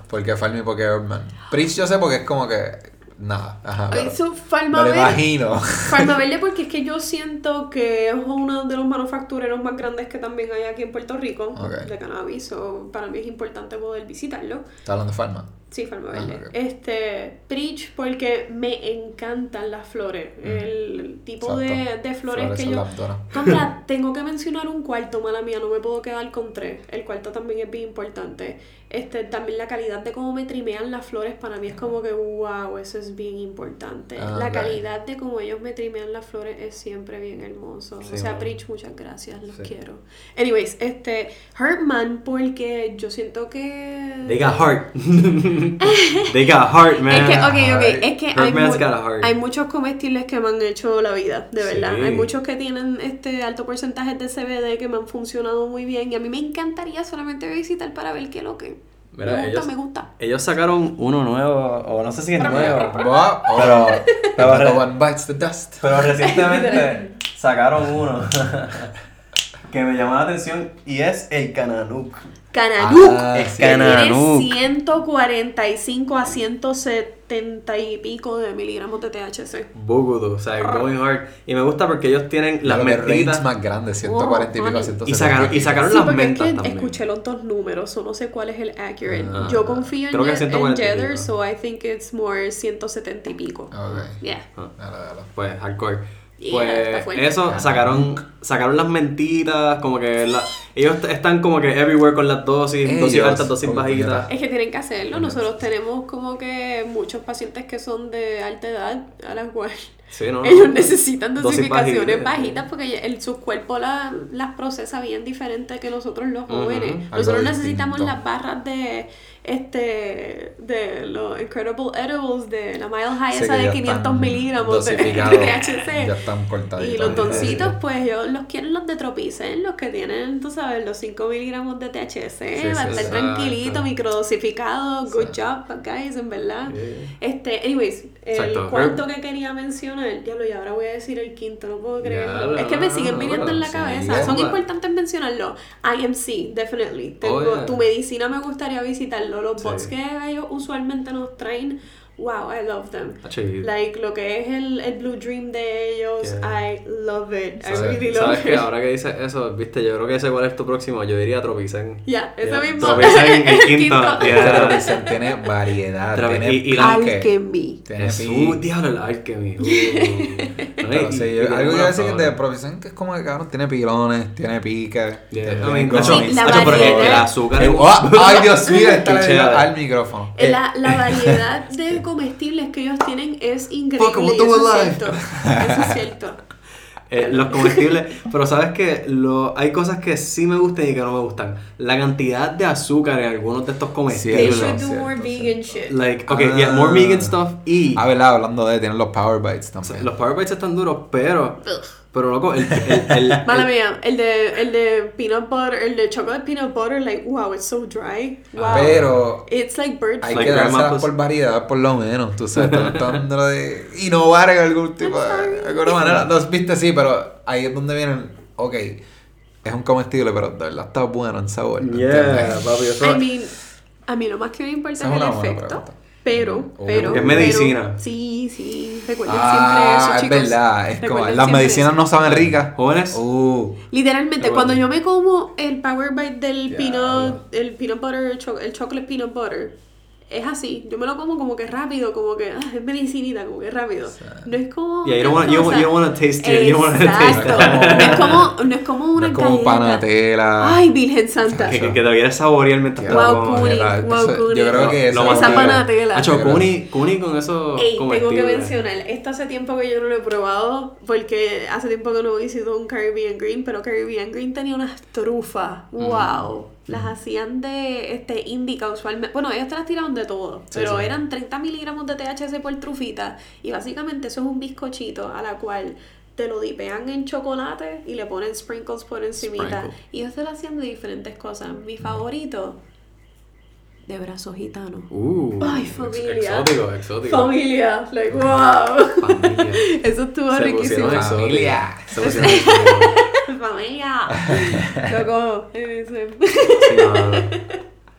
¿Por qué Farma y por qué Urban? Prince yo sé porque es como que... Nada, ajá. Ay, pero- so, me Farma lo Verde. imagino. Farma Verde (laughs) porque es que yo siento que es uno de los manufactureros más grandes que también hay aquí en Puerto Rico Ok. de cannabis. So, para mí es importante poder visitarlo. ¿Estás hablando de Farma? Sí, Farma Ah. Este, Preach porque me encantan las flores. El tipo de, de flores, que yo... (laughs) tengo que mencionar un cuarto, mala mía, no me puedo quedar con tres. El cuarto también es bien importante. Este, también la calidad de cómo me trimean las flores para mí es como que wow, eso es bien importante. Ah, la calidad de cómo ellos me trimean las flores es siempre bien hermoso. Sí, o sea, mano. Preach, muchas gracias, los Sí. quiero. Anyways, este, Hertman porque yo siento que They got heart. (laughs) They got heart, man. es que, ok, ok, es que hay, Birdman's mu- got a heart. hay muchos comestibles que me han hecho la vida, de Sí. verdad. Hay muchos que tienen este alto porcentaje de CBD que me han funcionado muy bien y a mí me encantaría solamente visitar para ver qué es lo que Mira, me gusta, ellos- me gusta. Ellos sacaron uno nuevo, o no sé si es nuevo. Pero, pero, No re- one bites the dust. pero recientemente (laughs) sacaron uno (laughs) que me llamó la atención y es el Cananuk. Cananuk. Ah, Es sí. Cananuk. Tiene 145 a 170 y pico de miligramos de THC. Bugudu, o sea, going hard. Y me gusta porque ellos tienen La las range mentitas. más grande, 140 y pico Oh, a 170. Y sacaron, y sacaron Sí, las porque es mentas que también. escuché los dos números, o no sé cuál es el accurate. Ah, Yo confío en, creo que en 140 y Jether, so I think it's more 170 y pico. Ok. Yeah. Ah, Dale, dale. Pues hardcore. Pues eso sacaron sacaron las mentiras, como que la- ellos están como que everywhere con las dosis, dosis altas, dosis bajitas. Es que tienen que hacerlo. Nosotros tenemos como que muchos pacientes que son de alta edad a las cuales Sí, no, no. ellos necesitan Dosis dosificaciones bajitas. bajitas porque el, su cuerpo la- las procesa bien diferente que nosotros los jóvenes. Nosotros necesitamos distinto. las barras de este de los Incredible Edibles de la Mile High esa de ya 500 están miligramos de, (laughs) THC. Ya están cortaditos. Y los doncitos, pues yo los quiero los de Tropicen, los que tienen, tú sabes, los 5 miligramos de THC, sí, va a estar tranquilito, microdosificado, good job, guys, en verdad. Yeah. Este, anyways, el Exacto. cuarto que quería mencionar, ya lo y ahora voy a decir el quinto, no puedo creerlo. Es que me siguen viniendo en la sí, cabeza, son importantes mencionarlo. IMC, definitely. Tengo, Oh. Tu medicina me gustaría visitarlo, los Sí. bots que ellos usualmente nos traen. Wow, I love them. Hacho, y- Like lo que es el, el Blue Dream de ellos, Yeah. I love it. I ¿Sabes, really love sabes it. que ahora que dices eso, viste, yo creo que ese cuál es tu próximo, yo diría Tropicen. Ya, eso Ya, mismo. Tropicen, (laughs) el quinto. Yeah. dicen, tiene variedad, tiene y- y Alchemy. tiene Jesús, diablo, el Alchemy. Uh. (laughs) Algo que decir de Provicen que es como que cabrón, tiene pilones, tiene. Yeah, pero el- azúcar. Eh, oh, ay, Dios mío, (laughs) está al micrófono. Eh, La, la variedad de comestibles que ellos tienen es increíble. Eso es cierto. Eso es cierto. (laughs) Eh, los comestibles, pero sabes que lo, hay cosas que sí me gustan y que no me gustan. La cantidad de azúcar en algunos de estos They comestibles. should do more cierto. vegan shit. Like, okay, Ah. yeah, more vegan stuff y Ah, verdad, hablando de, tienen los Power Bites también. los Power Bites están duros, pero, pero loco, el, el, el- (laughs) Mala el- mía, el de, el de peanut butter, el de chocolate peanut butter, like, wow, it's so dry. Wow. Pero It's like bird hay. Like que pussy. por variedad, por lo menos, tú sabes, (laughs) tratando de innovar en algún tipo de alguna manera. No, viste, sí, pero ahí es donde vienen, ok, es un comestible, pero de verdad está bueno en sabor. ¿me Yeah, entiendes? papi, eso I mean, a mí lo más que me importa es es el efecto. pregunta. Pero, Oh. pero. Es pero- medicina. sí, sí. Recuerden Ah, siempre eso, es chicos. verdad, es como, Recuerden las medicinas eso. no saben ricas. Jóvenes, Uh, Literalmente, cuando yo me como el Power Bite del peanut, el peanut butter, el, cho- el chocolate peanut butter, es así. Yo me lo como como que rápido, como que ah, es medicinita, como que rápido. No es como. Yeah, you don't otra wanna- you don't- cosa. you don't wanna taste it, you don't wanna taste Exacto. No es (laughs) como, no es como no una es como panatela. Ay, Virgen Santa. que, que, que te quieres saborear mientras te lo Wow, wow, Kuni. yo creo que Lo eso más Esa panatela. Hacho, Kuni, Kuni con eso Ey, tengo que comestible. mencionar, esto hace tiempo que yo no lo he probado, porque hace tiempo que no visito un Caribbean Green, pero Caribbean Green tenía unas trufas, Mm. Las hacían de este indica usualmente. Bueno, ellos te las tiraban de todo, Sí, pero sí. eran 30 miligramos de THC por trufita. Y básicamente eso es un bizcochito a la cual te lo dipean en chocolate y le ponen sprinkles por encimita. Sprinkle. Y ellos te lo hacían de diferentes cosas. Mi favorito, de brazo gitano. Uh, Ay, familia. Exótico, exótico. Familia, like wow. Familia. (laughs) Eso estuvo Se riquísimo. Familia. Se. Familia. (laughs) Loco. ese- Sí, no.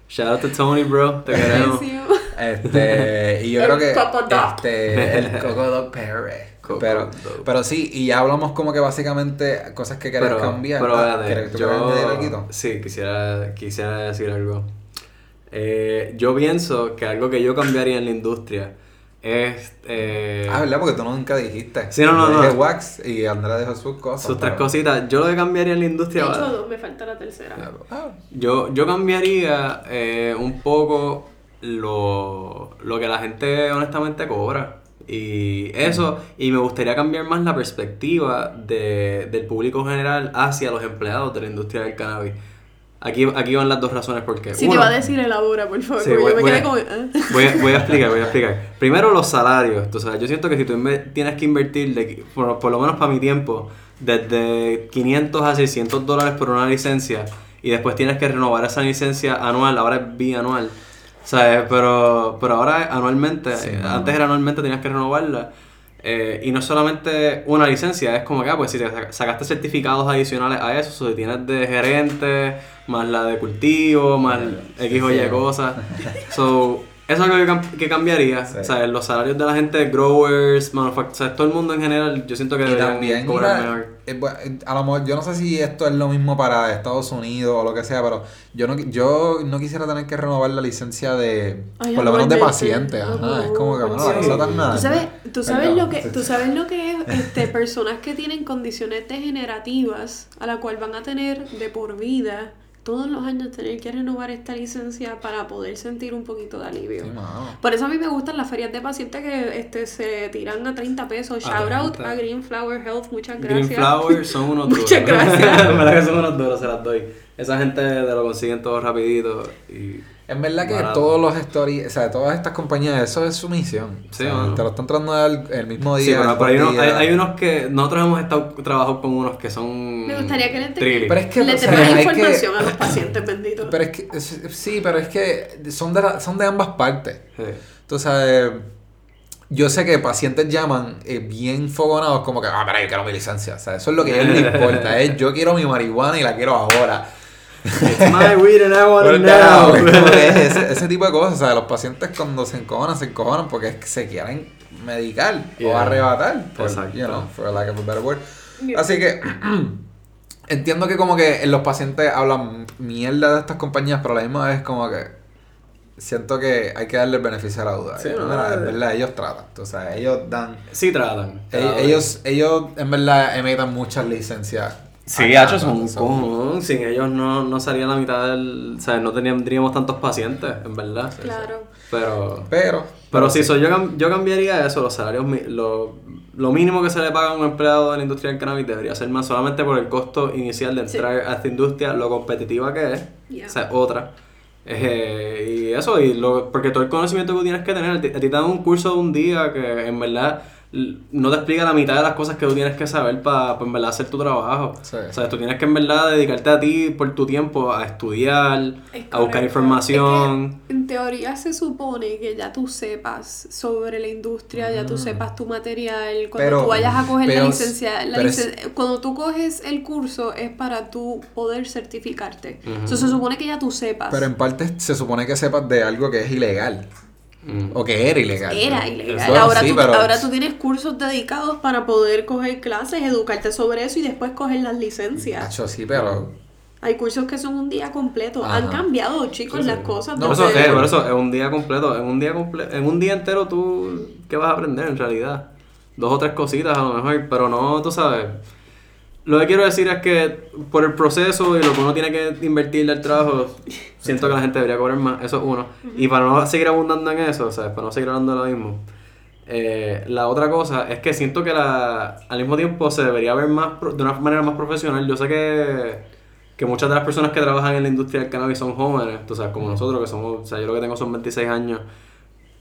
Shout out to Tony, bro. Te queremos. Buenísimo. Este, y yo El creo que Coco este, el (laughs) Coco Dog Perry. Coco Pero, Dog. pero sí, y ya hablamos como que básicamente cosas que querés Pero, cambiar. pero Ah, espérate, ¿quieres- tú quieres añadir yo sí quisiera, quisiera decir algo. Eh, yo pienso que algo que yo cambiaría en la industria es eh, Ah, ¿verdad? Porque tú nunca dijiste. Sí, no, no, no. dije Wax y Andrea dijo sus cosas. sus tres pero- cositas. Yo lo que cambiaría en la De industria, hecho, dos, me falta la tercera. Ah, yo, yo cambiaría eh, un poco lo, lo que la gente honestamente cobra. Y eso, y me gustaría cambiar más la perspectiva de, del público general hacia los empleados de la industria del cannabis. Aquí, aquí van las dos razones porque Si uno, te va a decir elabora, por favor, Sí, voy- yo me voy quedé a- como. ¿eh? Voy a, voy a explicar, voy a explicar. (laughs) Primero los salarios. Tú sabes, yo siento que si tú tienes que invertir, de, por, por lo menos para mi tiempo, desde 500 a 600 dólares por una licencia y después tienes que renovar esa licencia anual, ahora es bianual. ¿Sabes? Pero, pero ahora anualmente, Sí, eh, no. antes era anualmente, tenías que renovarla. Eh, y no es solamente una licencia, es como que, ah, pues si te sac- sacaste certificados adicionales a eso, si tienes de gerente, más la de cultivo, más X o Y cosas. (laughs) So, Eso es algo que, cam- que cambiaría. Sí. O sea, los salarios de la gente, growers, manufact o sea, todo el mundo en general, yo siento que Y deberían también, cobrar mira, mejor. eh, a lo mejor, yo no sé si esto es lo mismo para Estados Unidos o lo que sea, pero yo no, yo no quisiera tener que renovar la licencia de, Ay, por lo menos de paciente, ajá, es como que, la sí. cosa tan nada. ¿Tú sabes, tú sabes lo que, tú sabes lo que es (laughs) este, personas que tienen condiciones degenerativas a la cual van a tener de por vida todos los años tener que renovar esta licencia para poder sentir un poquito de alivio. Sí. Por eso a mí me gustan las ferias de pacientes que este, se tiran a 30 pesos. A Shout out 30. a Green Flower Health, muchas Green gracias. Flowers son unos (laughs) duros. Muchas gracias. (laughs) Que son unos duros, se las doy. Esa gente te lo consiguen todo rapidito y... En verdad que Barato. todos los stories, o sea, todas estas compañías, eso es su misión. Sí, O sea, mano. te lo están tratando de dar el mismo Sí, día. pero, hay, unos, hay, hay unos que... Nosotros hemos estado trabajando con unos que son... Me gustaría que le te-. Pero es que, Le o sea, tenemos hay que- información a los pacientes benditos. Pero es que, sí, pero es que son de, la- son de ambas partes. Sí. Sabes, yo sé que pacientes llaman eh, bien fogonados como que, ah, pero yo quiero mi licencia. O sea, eso es lo que a ellos les importa. (laughs) Es yo quiero mi marihuana y la quiero ahora. It's my weed and I want it now. ese, ese tipo de cosas. O sea, los pacientes cuando se encojonan, se encojonan porque es que se quieren medicar o Yeah. arrebatar. Por, Exacto. you know, for lack of a better word. Así que (clears throat) entiendo que como que los pacientes hablan mierda de estas compañías, pero a la misma vez como que siento que hay que darle el beneficio a la duda. Sí, Mira, no, en verdad, ellos tratan. O sea, ellos dan... Sí tratan. Ellos, ellos, ellos en verdad emiten muchas licencias. Sí, acá, hecho son un cojón. Sin ellos no, no salía la mitad del... O sea, no teníamos tantos pacientes, en verdad. Claro. Pero... Pero... Pero sí, so, yo, yo cambiaría eso, los salarios, lo, lo mínimo que se le paga a un empleado de la industria del cannabis debería ser más solamente por el costo inicial de Sí. entrar a esta industria, lo competitiva que es, Yeah. o sea, otra. Eh, y eso, y lo, porque todo el conocimiento que tú tienes que tener, a ti, te dan un curso de un día que en verdad no te explica la mitad de las cosas que tú tienes que saber para en verdad hacer tu trabajo. Sí. O sea, tú tienes que en verdad dedicarte a ti por tu tiempo a estudiar, Es a buscar información. Es que, en teoría se supone que ya tú sepas sobre la industria, ya tú sepas tu material. Cuando Pero- tú vayas a coger la pero- licencia, la pero es- licen- cuando tú coges el curso es para tú poder certificarte. Ujú. Eso se supone que ya tú sepas. Pero en parte se supone que sepas de algo que es ilegal. O que era ilegal. Era ¿no? ilegal. Bueno, ahora, sí, tú, pero- ahora tú tienes cursos dedicados para poder coger clases, educarte sobre eso y después coger las licencias. Hacho, sí, pero... Hay cursos que son un día completo. Ajá. Han cambiado, chicos, Sí, sí. las cosas. No, eso, desde- eh, por eso, es un día completo. En un día comple en un día entero tú, ¿qué vas a aprender en realidad? Dos o tres cositas a lo mejor, pero no, tú sabes. Lo que quiero decir es que por el proceso y lo que uno tiene que invertir del trabajo, siento que la gente debería cobrar más, eso es uno. Y para no seguir abundando en eso, ¿sabes? Para no seguir hablando de lo mismo. eh, la otra cosa es que siento que la, al mismo tiempo se debería ver más de una manera más profesional. Yo sé que, que muchas de las personas que trabajan en la industria del cannabis son jóvenes, tú sabes, como nosotros que somos, o sea, yo lo que tengo son 26 años.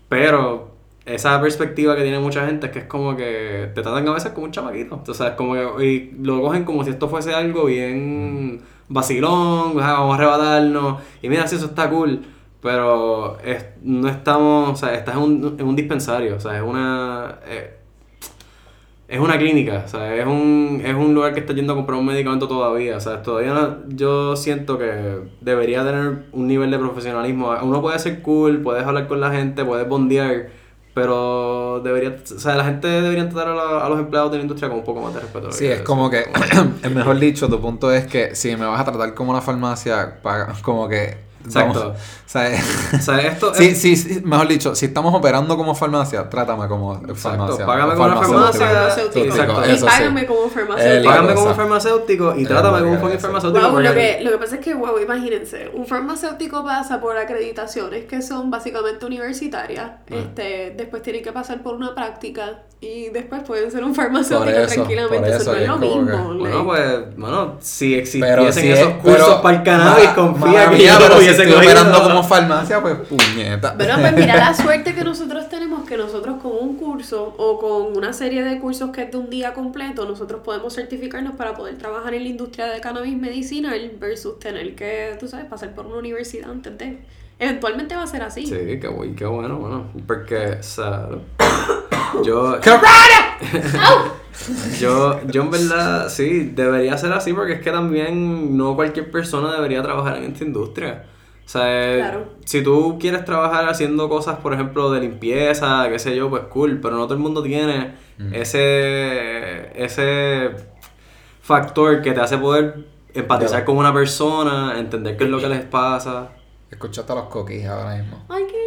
Pero esa perspectiva que tiene mucha gente es que es como que te tratan a veces como un chamaquito. O sea, es como que y lo cogen como si esto fuese algo bien vacilón, ah, vamos a arrebatarnos. Y mira, si eso está cool. Pero es- no estamos, o sea, estás en un, en un dispensario, o sea, es una... eh, es una clínica, o sea, es un, es un lugar que está yendo a comprar un medicamento todavía. O sea, todavía no- yo siento que debería tener un nivel de profesionalismo. Uno puede ser cool, puedes hablar con la gente, puedes bondear, pero debería, o sea, la gente debería tratar a, la- a los empleados de la industria con un poco más de respeto. Sí, es como que, (clears throat) el mejor dicho, tu punto es que si me vas a tratar como una farmacia, como que... Exacto. vamos, o sea, (laughs) O sea, esto sí, es- sí, sí, mejor dicho, si estamos operando como farmacia, trátame como Exacto, farmacia. págame como farmacéutico. farmacia. farmacéutico. Exacto. Y sí. págame como farmacéutico. Págame como farmacéutico y trátame como un farmacéutico. Wow, lo, porque- que, lo que pasa es que, wow, imagínense, un farmacéutico pasa por acreditaciones que son básicamente universitarias, Ah. este, después tienen que pasar por una práctica y después pueden ser un farmacéutico Por eso, tranquilamente, por eso, eso no es lo mismo. que-. Bueno, pues, bueno, si Pero existiesen si esos es- cursos pero- para el cannabis, confía que te lo cogido. operando como farmacia, pues puñeta. Pero pues mira la suerte que nosotros tenemos que nosotros con un curso o con una serie de cursos que es de un día completo, nosotros podemos certificarnos para poder trabajar en la industria de cannabis medicinal versus tener que, tú sabes, pasar por una universidad antes de... Eventualmente va a ser así. Sí, qué, bu- qué bueno, bueno. Porque, o sea, (coughs) yo, (coughs) (laughs) yo, yo en verdad, sí, debería ser así porque es que también no cualquier persona debería trabajar en esta industria. O sea, Claro. si tú quieres trabajar haciendo cosas, por ejemplo, de limpieza, qué sé yo, pues cool, pero no todo el mundo tiene ese, ese factor que te hace poder empatizar con una persona, entender qué es lo que les pasa. Escuchaste a los coquis ahora mismo. Ay, qué.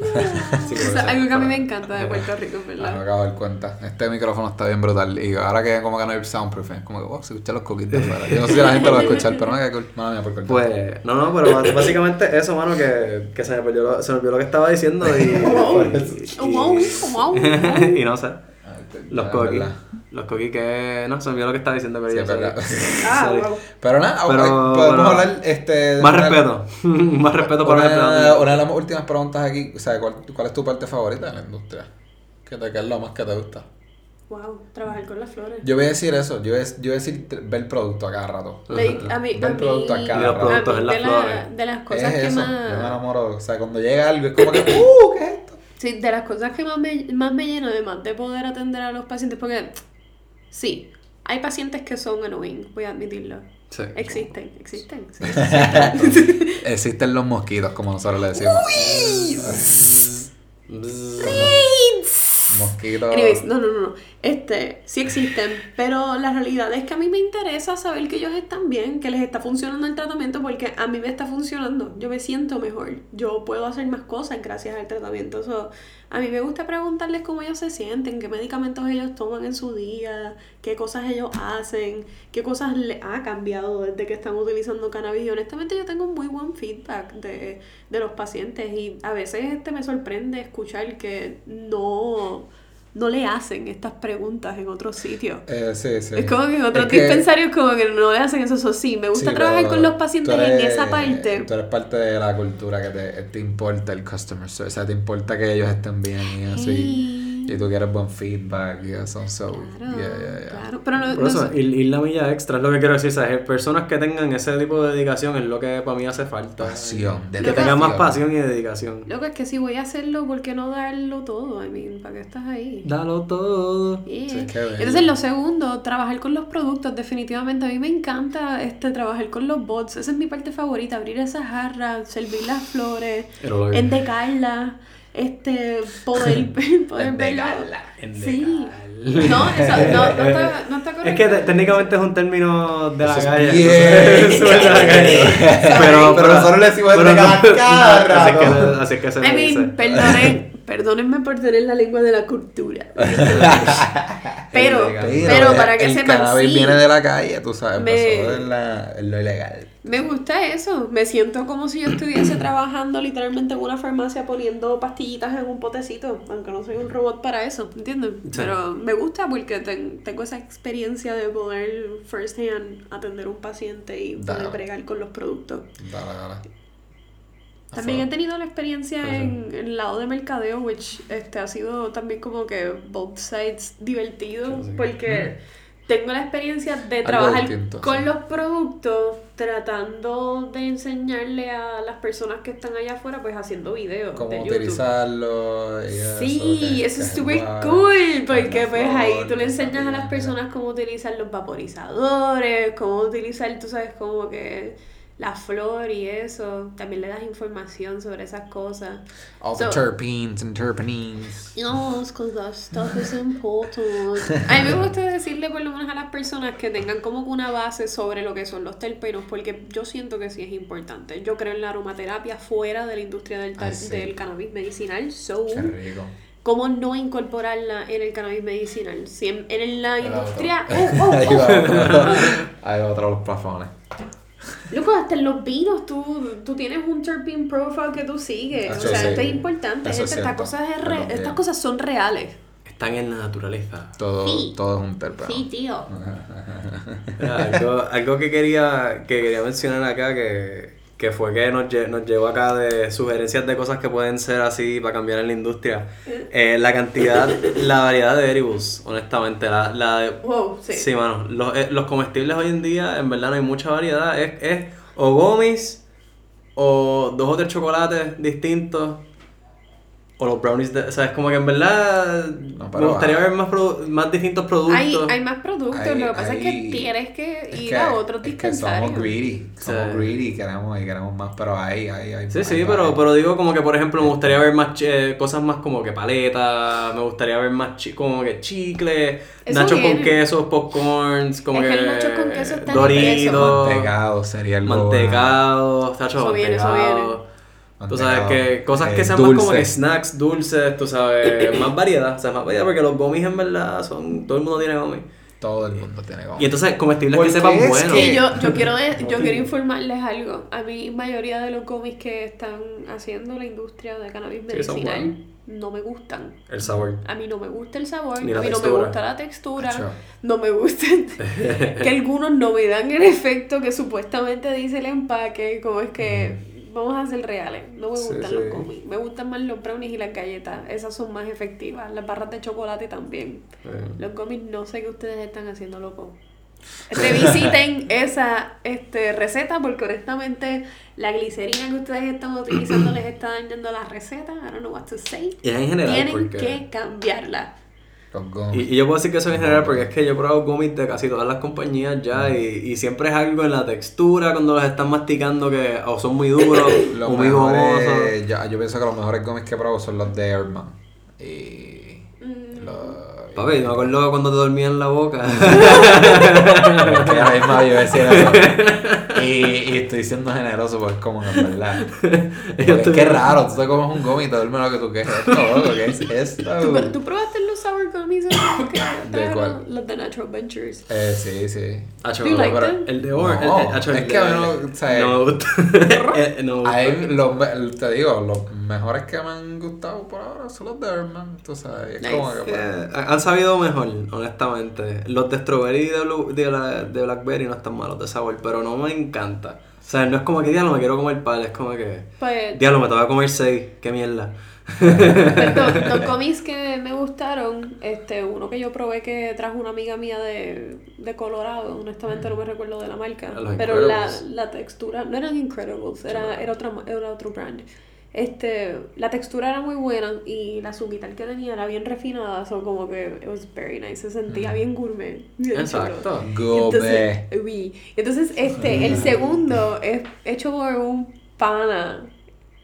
(laughs) Sí, ser, algo que a mí me encanta de Puerto Rico, Ah, me ¿verdad? acabo de dar cuenta. Este micrófono está bien brutal. Y ahora que como que no hay soundproof, es como que, wow, se escuchan los de (laughs) afuera. Yo no sé si la gente lo va a escuchar, pero no, que cool. Mala mía por cortar. Pues, no, no, pero bás- básicamente eso, mano, que, que se, me perdió lo, se me olvidó lo que estaba diciendo y... (laughs) Wow. y- Wow, wow, wow. y no sé. Ay, te- Los coquis. Los coquis que... No, se olvidó lo que estaba diciendo, pero Sí, ya verdad. (laughs) Ah, wow. Pero nada, Pero, ok, podemos bueno, hablar este, Más una- respeto. (laughs) Más respeto por el Una, una de las últimas preguntas aquí, o sea, ¿cuál, cuál es tu parte favorita de la industria? ¿Qué, te, qué es lo más que te gusta? Wow, trabajar con las flores. Yo voy a decir eso, yo voy a, yo voy a decir ver el producto a cada rato. Like, a mí, Ver a el producto a cada los rato. productos a mí en las de, la- flores. de las cosas es que eso, más... yo me enamoro, o sea, cuando llega algo es como que, (coughs) ¡uh! ¿Qué es? Sí, de las cosas que más me, más me lleno, además de poder atender a los pacientes, porque sí, hay pacientes que son annoying, voy a admitirlo. Sí. Existen, existen. sí, existen. (laughs) Existen los mosquitos, como nosotros le decimos. Mosquitos. Anyways, no, no, no, no. Este, sí existen, pero la realidad es que a mí me interesa saber que ellos están bien, que les está funcionando el tratamiento, porque a mí me está funcionando. Yo me siento mejor. Yo puedo hacer más cosas gracias al tratamiento. So, a mí me gusta preguntarles cómo ellos se sienten, qué medicamentos ellos toman en su día, qué cosas ellos hacen, qué cosas les ha cambiado desde que están utilizando cannabis. Y honestamente yo tengo muy buen feedback de, de los pacientes y a veces este me sorprende escuchar que no, no le hacen estas preguntas en otros sitios. Eh, sí, sí. Es como que en otros Es que- dispensarios como que no le hacen eso, eso sí. Me gusta Sí, trabajar con los pacientes eres- en esa parte. Tú eres parte de la cultura que te, te importa el customer service, o sea, te importa que ellos estén bien y así. Sí. Y tú quieres buen feedback y eso, so, Claro, yeah, yeah, yeah. claro. Pero no, Por eso, ir, ir la milla extra es lo que quiero decir. ¿sabes? Personas que tengan ese tipo de dedicación es lo que para mí hace falta. Pasión, Que dedicación. tengan más pasión y dedicación. Loco, es que si voy a hacerlo, ¿por qué no darlo todo? I mean, ¿para qué estás ahí? Dalo todo. Yeah. Sí. Entonces lo segundo, trabajar con los productos, definitivamente a mí me encanta este trabajar con los bots, esa es mi parte favorita, abrir esas jarras, servir las flores, endecarlas, este poder, (laughs) poder verla. Sí. No, eso, no, no (laughs) está, no está Es correcto. que te- técnicamente es un término de la Eso es calle. bien. Es de la calle. pero, Pero nosotros le decimos pero no- cada así es que-. Así es que se I mean, perdonen, (laughs) perdónenme por tener la lengua de la cultura. pero, pero para que el sepan, cannabis sí. viene de la calle, tú sabes, Me- pasó en, la, en lo ilegal. Me gusta eso. Me siento como si yo estuviese (clears throat) trabajando literalmente en una farmacia poniendo pastillitas en un potecito, aunque no soy un robot para eso, ¿entiendes? Pero me gusta porque ten- tengo esa experiencia de poder first hand atender a un paciente y poder Dale. bregar con los productos. Dale, dale. También he tenido la experiencia en, en el lado de mercadeo, which este, ha sido también como que both sides divertido, Sí, porque (clears throat) tengo la experiencia de trabajar distinto, con sí. los productos, tratando de enseñarle a las personas que están allá afuera, pues haciendo videos de Cómo YouTube. utilizarlo y eso. Sí, eso es súper cool, porque pues ahí tú le enseñas a las personas cómo utilizar los vaporizadores, cómo utilizar, tú sabes, como que la flor y eso. También le das información sobre esas cosas. All the So- terpenes and terpenines. No, because that stuff is (laughs) important. (laughs) A mí me gusta decirle por lo menos a las personas que tengan como una base sobre lo que son los terpenos, porque yo siento que sí es importante. Yo creo en la aromaterapia fuera de la industria del, sí. del cannabis medicinal. So, Qué rico. ¿Cómo no incorporarla en el cannabis medicinal? Si en, en la Ahí va industria... otro. ¡Oh, oh, (laughs) Ahí oh! va otro. Ahí va otro de los plafones. Loco, hasta en los vinos tú, tú tienes un terpene profile que tú sigues. Eso o sea, sí. esto es importante. Es estas, cosas es re- estas cosas son reales. Están en la naturaleza. Todo, Sí. todo es un terpeno. Sí, tío. (laughs) Algo, algo que quería que quería mencionar acá que, que fue que nos, lle- nos llevó acá de sugerencias de cosas que pueden ser así para cambiar en la industria. Eh, la cantidad, la variedad de edibles, honestamente. La, la de- Wow, sí. Sí, mano. Los, eh, los comestibles hoy en día, en verdad, no hay mucha variedad. Es, es o gomis o dos o tres chocolates distintos. O los brownies de, o sea, es como que en verdad me pero gustaría hay- ver más, produ- más distintos productos. Hay, hay más productos, Hay- lo que pasa es que hay- tienes que Es ir que- a otros es que dispensarios. somos greedy, somos Sí. greedy, queremos y queremos más, pero ahí, ahí, ahí. Sí, sí, pero, pero digo como que por ejemplo me gustaría ver más eh, cosas más como que paleta, me gustaría ver más chi- como que chicle, Eso nachos con viene. queso, popcorns, como Es que, que el nacho con queso está Doritos, Mantecado sería algo. mantecado, tacho, Eso viene, eso mantecado. Tú sabes Mantecado, que cosas que eh, sean más como que dulce. snacks, dulces, tú sabes, (coughs) más variedad, o sea, más variedad porque los gummies en verdad son, todo el mundo tiene gummies. Todo el mundo tiene como. Y entonces comestibles que sepan es buenos. que- Sí, yo, (laughs) yo quiero de- yo quiero informarles algo. A mí mayoría de los cómics que están haciendo la industria de cannabis Sí, medicinal buenos. no me gustan. El sabor. A mí no me gusta el sabor, Ni a mí no me textura. gusta la textura, Acho. no me gusta (laughs) (laughs) que algunos no me dan el efecto que supuestamente dice el empaque, como es que vamos a ser reales, no me Sí, gustan sí. los cómics, me gustan más los brownies y las galletas, esas son más efectivas, las barras de chocolate también. Los cómics no sé qué ustedes están haciendo, loco. (laughs) Revisiten esa este, receta porque honestamente la glicerina que ustedes están utilizando (clears throat) les está dañando la receta. I don't know what to say. Y en general Tienen porque... que cambiarla. Los gummies. Y, y yo puedo decir que eso en general porque es que yo he probado gummies de casi todas las compañías ya y, y siempre es algo en la textura cuando los están masticando que o son muy duros (coughs) Los o muy mejores, yo, yo pienso que los mejores gummies que he probado son los de Airman. Y. Mm. Los. Papi, yo me acuerdo cuando te dormía en la boca. (laughs) Ahora mismo yo eso. (laughs) Y, y estoy siendo generoso porque es como en verdad. (laughs) Porque es que raro, tú te comes un gummy y te duermes lo que tú. Esto, loco, ¿qué es esto? ¿Tú, ¿Tú probaste sour gummies esos que (coughs) trajeron? cuál? Los de Natural Ventures. Eh, sí, sí. Acho, Do you like them? el de Orange, No, el, el- acho, es el que a mí no- o sea, no me gusta. (laughs) Eh, no me gusta. Los, te digo, los mejores que me han gustado por ahora son los de Airman. Tú sabes, es Nice. como que. Eh, han sabido mejor, honestamente. Los de strawberry y de, blue- de, la- de blackberry no están malos de sabor, pero no me encanta. O sea, no es como que diablo me quiero comer par, es como que Pues, diablo me tengo que comer seis, qué mierda. Pues, dos, (laughs) dos cómics que me gustaron, este, uno que yo probé que trajo una amiga mía de, de Colorado, honestamente no me recuerdo de la marca, Los pero la, la textura, no eran Incredibles, era, era, otra, era otro brand. Este, la textura era muy buena y la sumital que tenía era bien refinada, son como que it was very nice, se sentía bien gourmet. bien. Exacto. Gourmet. Entonces, oui. Entonces, este, el (laughs) segundo es hecho por un pana,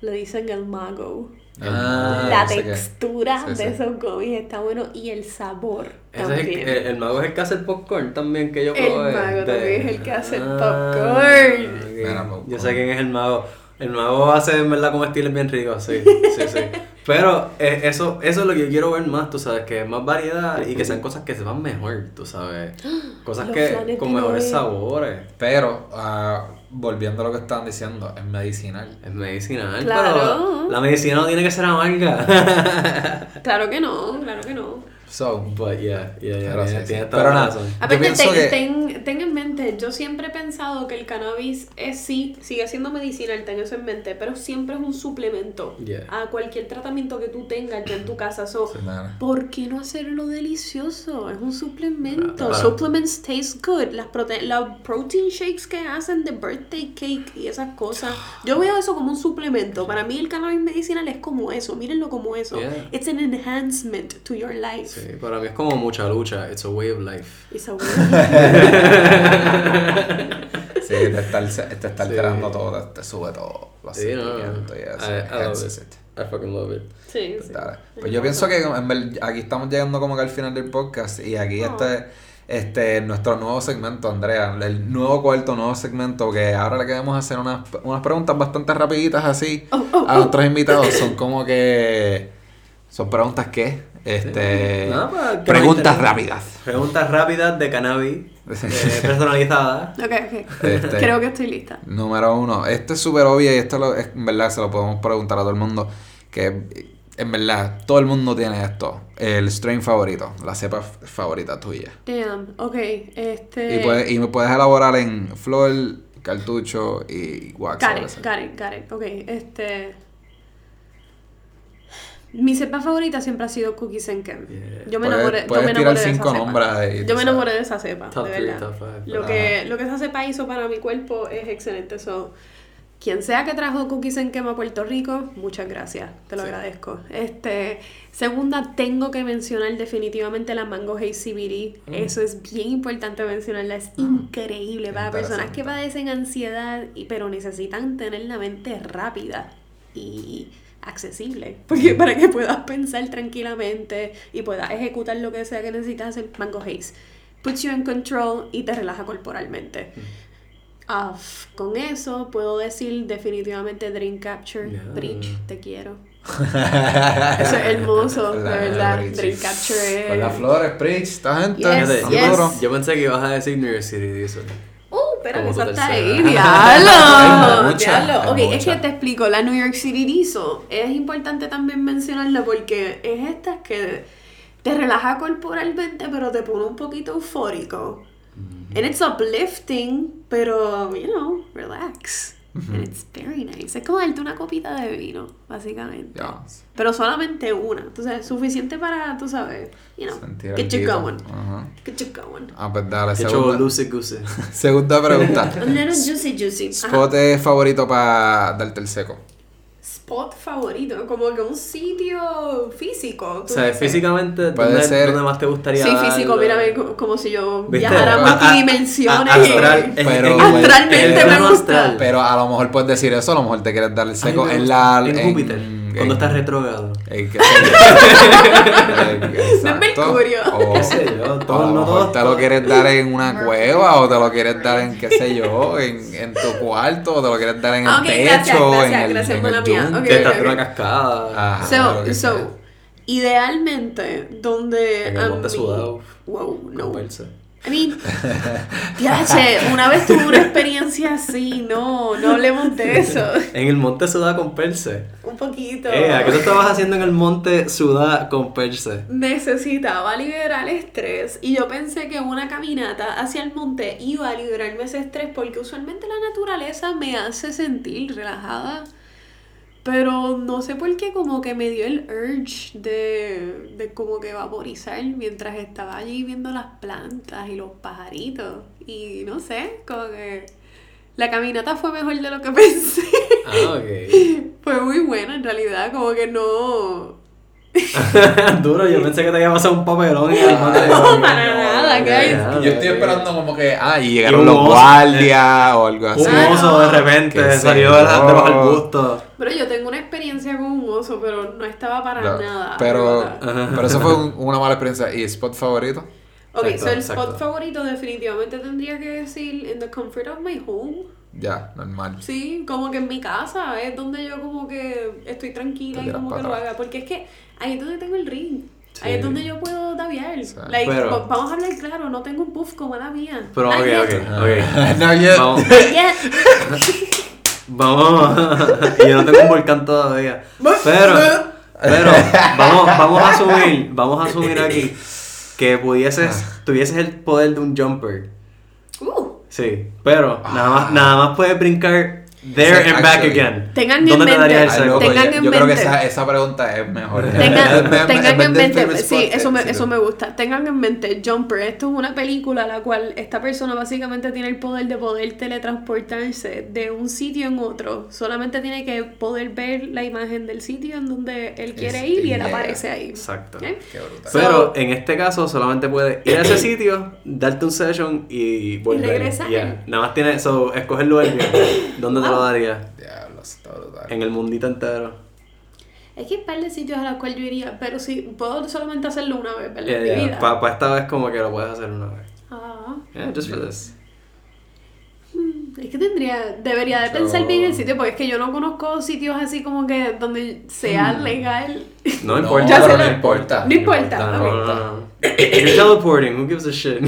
le dicen el mago. Ah, la textura sí, sí. de esos gummies está bueno y el sabor es el, también. el, el mago es el que hace el popcorn también que yo El probé. mago de- también es el que hace el Ah, popcorn. Yo sé quién es el mago. El mago hace en verdad comestibles bien ricos, sí, sí, sí. (laughs) Pero eh, eso, eso es lo que yo quiero ver más, tú sabes, que es más variedad y que sean cosas que se van mejor, tú sabes. (gasps) Cosas Los que con mejores sabores. Pero, ah, volviendo a lo que estaban diciendo, es medicinal. Es medicinal, Claro. pero la medicina no tiene que ser amarga. (laughs) Claro que no, claro que no. So, But yeah, yeah, yeah, Pero sí, Pero nada. razón. Aparte, ten, que- ten, ten en mente, yo siempre he pensado que el cannabis es sí, sigue siendo medicinal, ten eso en mente, pero siempre es un suplemento Yeah. a cualquier tratamiento que tú tengas ya en tu casa. So, Sí. ¿Por qué no hacerlo delicioso? Es un suplemento. Para- Supplements taste good. Las prote los protein shakes que hacen de birthday cake y esas cosas. Yo veo eso como un suplemento. Para mí el cannabis medicinal es como eso. Mírenlo como eso. Yeah. It's an enhancement to your life. Sí, para mí es como mucha lucha. It's a way of life. It's a way. Sí, te está, te está Sí. alterando todo, te, te sube todo. Los Sí, no, no. y eso. I, I love enhances it. it. I fucking love it. sí, sí. Dale. Pues yo pienso que en aquí estamos llegando como que al final del podcast y aquí Oh. este este nuestro nuevo segmento, Andrea, el nuevo cuarto nuevo segmento que ahora le queremos hacer unas, unas preguntas bastante rapiditas así Oh, a nuestros invitados. Son como que son preguntas que este Nada, pues, ¿qué más preguntas rápidas. Preguntas rápidas de cannabis, eh, personalizadas. (laughs) Ok, ok. Este- Creo que estoy lista. Número uno, esto es súper obvio y esto lo- es, en verdad se lo podemos preguntar a todo el mundo. Que en verdad todo el mundo tiene esto. El strain favorito, la cepa favorita tuya. Damn. Ok. Este. Y, puedes, y me puedes elaborar en flor, cartucho y wax. Got it, got it, got it. Ok, este. Mi cepa favorita siempre ha sido Cookies and Kem. Yeah. Yo me enamoré, yo me enamoré de esa cepa. ahí, Yo me enamoré de esa cepa, Top de three, verdad. top five. Lo que, lo que esa cepa hizo para mi cuerpo es excelente. So, quien sea que trajo cookies en quema a Puerto Rico, muchas gracias, te lo agradezco. Este, segunda, tengo que mencionar definitivamente la Mango Haze CBD. Mm. Eso es bien importante mencionarla, es increíble para personas que padecen ansiedad, y, pero necesitan tener la mente rápida y accesible, porque para que puedas pensar tranquilamente y puedas ejecutar lo que sea que necesitas hacer, Mango Haze. Puts you in control y te relaja corporalmente. Ah, f- con eso puedo decir definitivamente Dream Capture, Yeah. Bridge, te quiero. (laughs) Eso es hermoso, de La verdad. Dream Capture es... Con las flores, Bridge, esta gente. Yes, yes. Yo pensé que ibas a decir New York City Diesel. Espera, que Como eso está ahí, (laughs) diablo. Ok, es que te explico, la New York City Diesel es importante también mencionarla porque es esta que te relaja corporalmente, pero te pone un poquito eufórico. And it's uplifting, pero, you know, relax. And it's very nice. Es como darte una copita de vino, básicamente. Ya. Pero solamente una. Entonces, suficiente para, tú sabes, you know, Sentir get you going. Ajá. Get you going. Ah, pues dale, Hecho segunda, luce goose. (laughs) segunda pregunta. (laughs) A little juicy juicy. Ajá. Spot es favorito para darte el seco. Spot favorito, como que un sitio físico. O sea, dices. físicamente, Puede ¿dónde, ser- dónde más te gustaría Sí, físico, mírame co- como si yo ¿Viste? viajara a multidimensiones. y- astral, Pero, Astralmente me gusta. astral. Pero a lo mejor puedes decir eso, a lo mejor te quieres dar el seco Ay, en la... En Júpiter, cuando en- estás retrógrado. en qué (laughs) sé yo. Exacto. Mercurio. O- ¿Qué sé yo? o Todo- a lo no mejor todo- te lo quieres dar en una cueva o te lo quieres dar en qué sé yo, en, en tu cuarto o te lo quieres dar en el Ok, techo, gracias, gracias, en el, gracias, en mala el mía. yunque. Ok, Que estás en ok. una cascada. Ajá, So, que so, sea. idealmente, donde En a el monte mí- sudado. Wow, no. Con Mean, yache, una vez tuve una experiencia así, no, no hablemos de eso. En el monte Sudá con Perse. Un poquito. Eh, ¿a qué tú estabas haciendo en el monte Sudá con Perse? Necesitaba liberar estrés y yo pensé que una caminata hacia el monte iba a liberarme ese estrés porque usualmente la naturaleza me hace sentir relajada. Pero no sé por qué como que me dio el urge de, de como que vaporizar mientras estaba allí viendo las plantas y los pajaritos. Y no sé, como que la caminata fue mejor de lo que (laughs) pensé. Ah, ok. Fue muy buena en realidad, como que no... (laughs) Duro, yo pensé que te había pasado un papelón en el monte. No, para nada, que hay- Yo estoy esperando como que, ah, y Y llegaron un los oso, guardias o algo así. Un oso no. de repente salió de, la, de sé bajo el yo. busto. Pero yo tengo una experiencia con un oso, pero no estaba para No, nada. pero, pero eso fue un- una mala experiencia. ¿Y spot favorito? Ok, Exacto, so el exacto. spot favorito definitivamente tendría que decir in the comfort of my home. Ya, normal. Sí, como que en mi casa es donde yo como que estoy tranquila y como que lo haga. Porque es que ahí es donde tengo el ring. Ahí es donde yo puedo daviar. Sí. Like, Pero- va- vamos a hablar claro, no tengo un puff como la mía. Pero Not ok, yet. ok, ok. Vamos, (laughs) Not yet. vamos. (laughs) (laughs) y yo no tengo un volcán todavía. Pero, pero, vamos, vamos a asumir, vamos a asumir aquí que pudieses, tuvieses el poder de un jumper. Sí, pero nada más, nada más puedes brincar there and back actually. again. Tengan en ¿Dónde te mente- loco, Tengan yo, en yo creo que esa, esa pregunta es mejor. Tengan, (laughs) Me- me- tengan en mente, sí, eso me, eh, eso me gusta. Tengan en mente Jumper. Esto es una película la cual esta persona básicamente tiene el poder de poder teletransportarse de un sitio en otro. Solamente tiene que poder ver la imagen del sitio en donde él quiere Es- ir y él yeah. aparece ahí. Exacto. ¿Ok? Qué brutal. Pero en este caso solamente puedes ir a ese (clears throat) sitio, darte un session y volver. regresar. Ya. Nada más tienes eso, escoger el lugar bien. (laughs) ¿Dónde te lo darías? Diablo, está brutal. En el mundito entero. Es que hay un par de sitios a los cuales yo iría, pero sí, puedo solamente hacerlo una vez, ¿verdad? Yeah, yeah. Para esta vez como que lo puedes hacer una vez. Ah. Yeah, just for this. Es que tendría, debería de Yo- pensar bien el sitio, porque es que yo no conozco sitios así como que donde sea legal. (laughs) No No, importa. Ya pero no importa. No importa. No, ok. no, no. You're teleporting, who gives a shit? (laughs)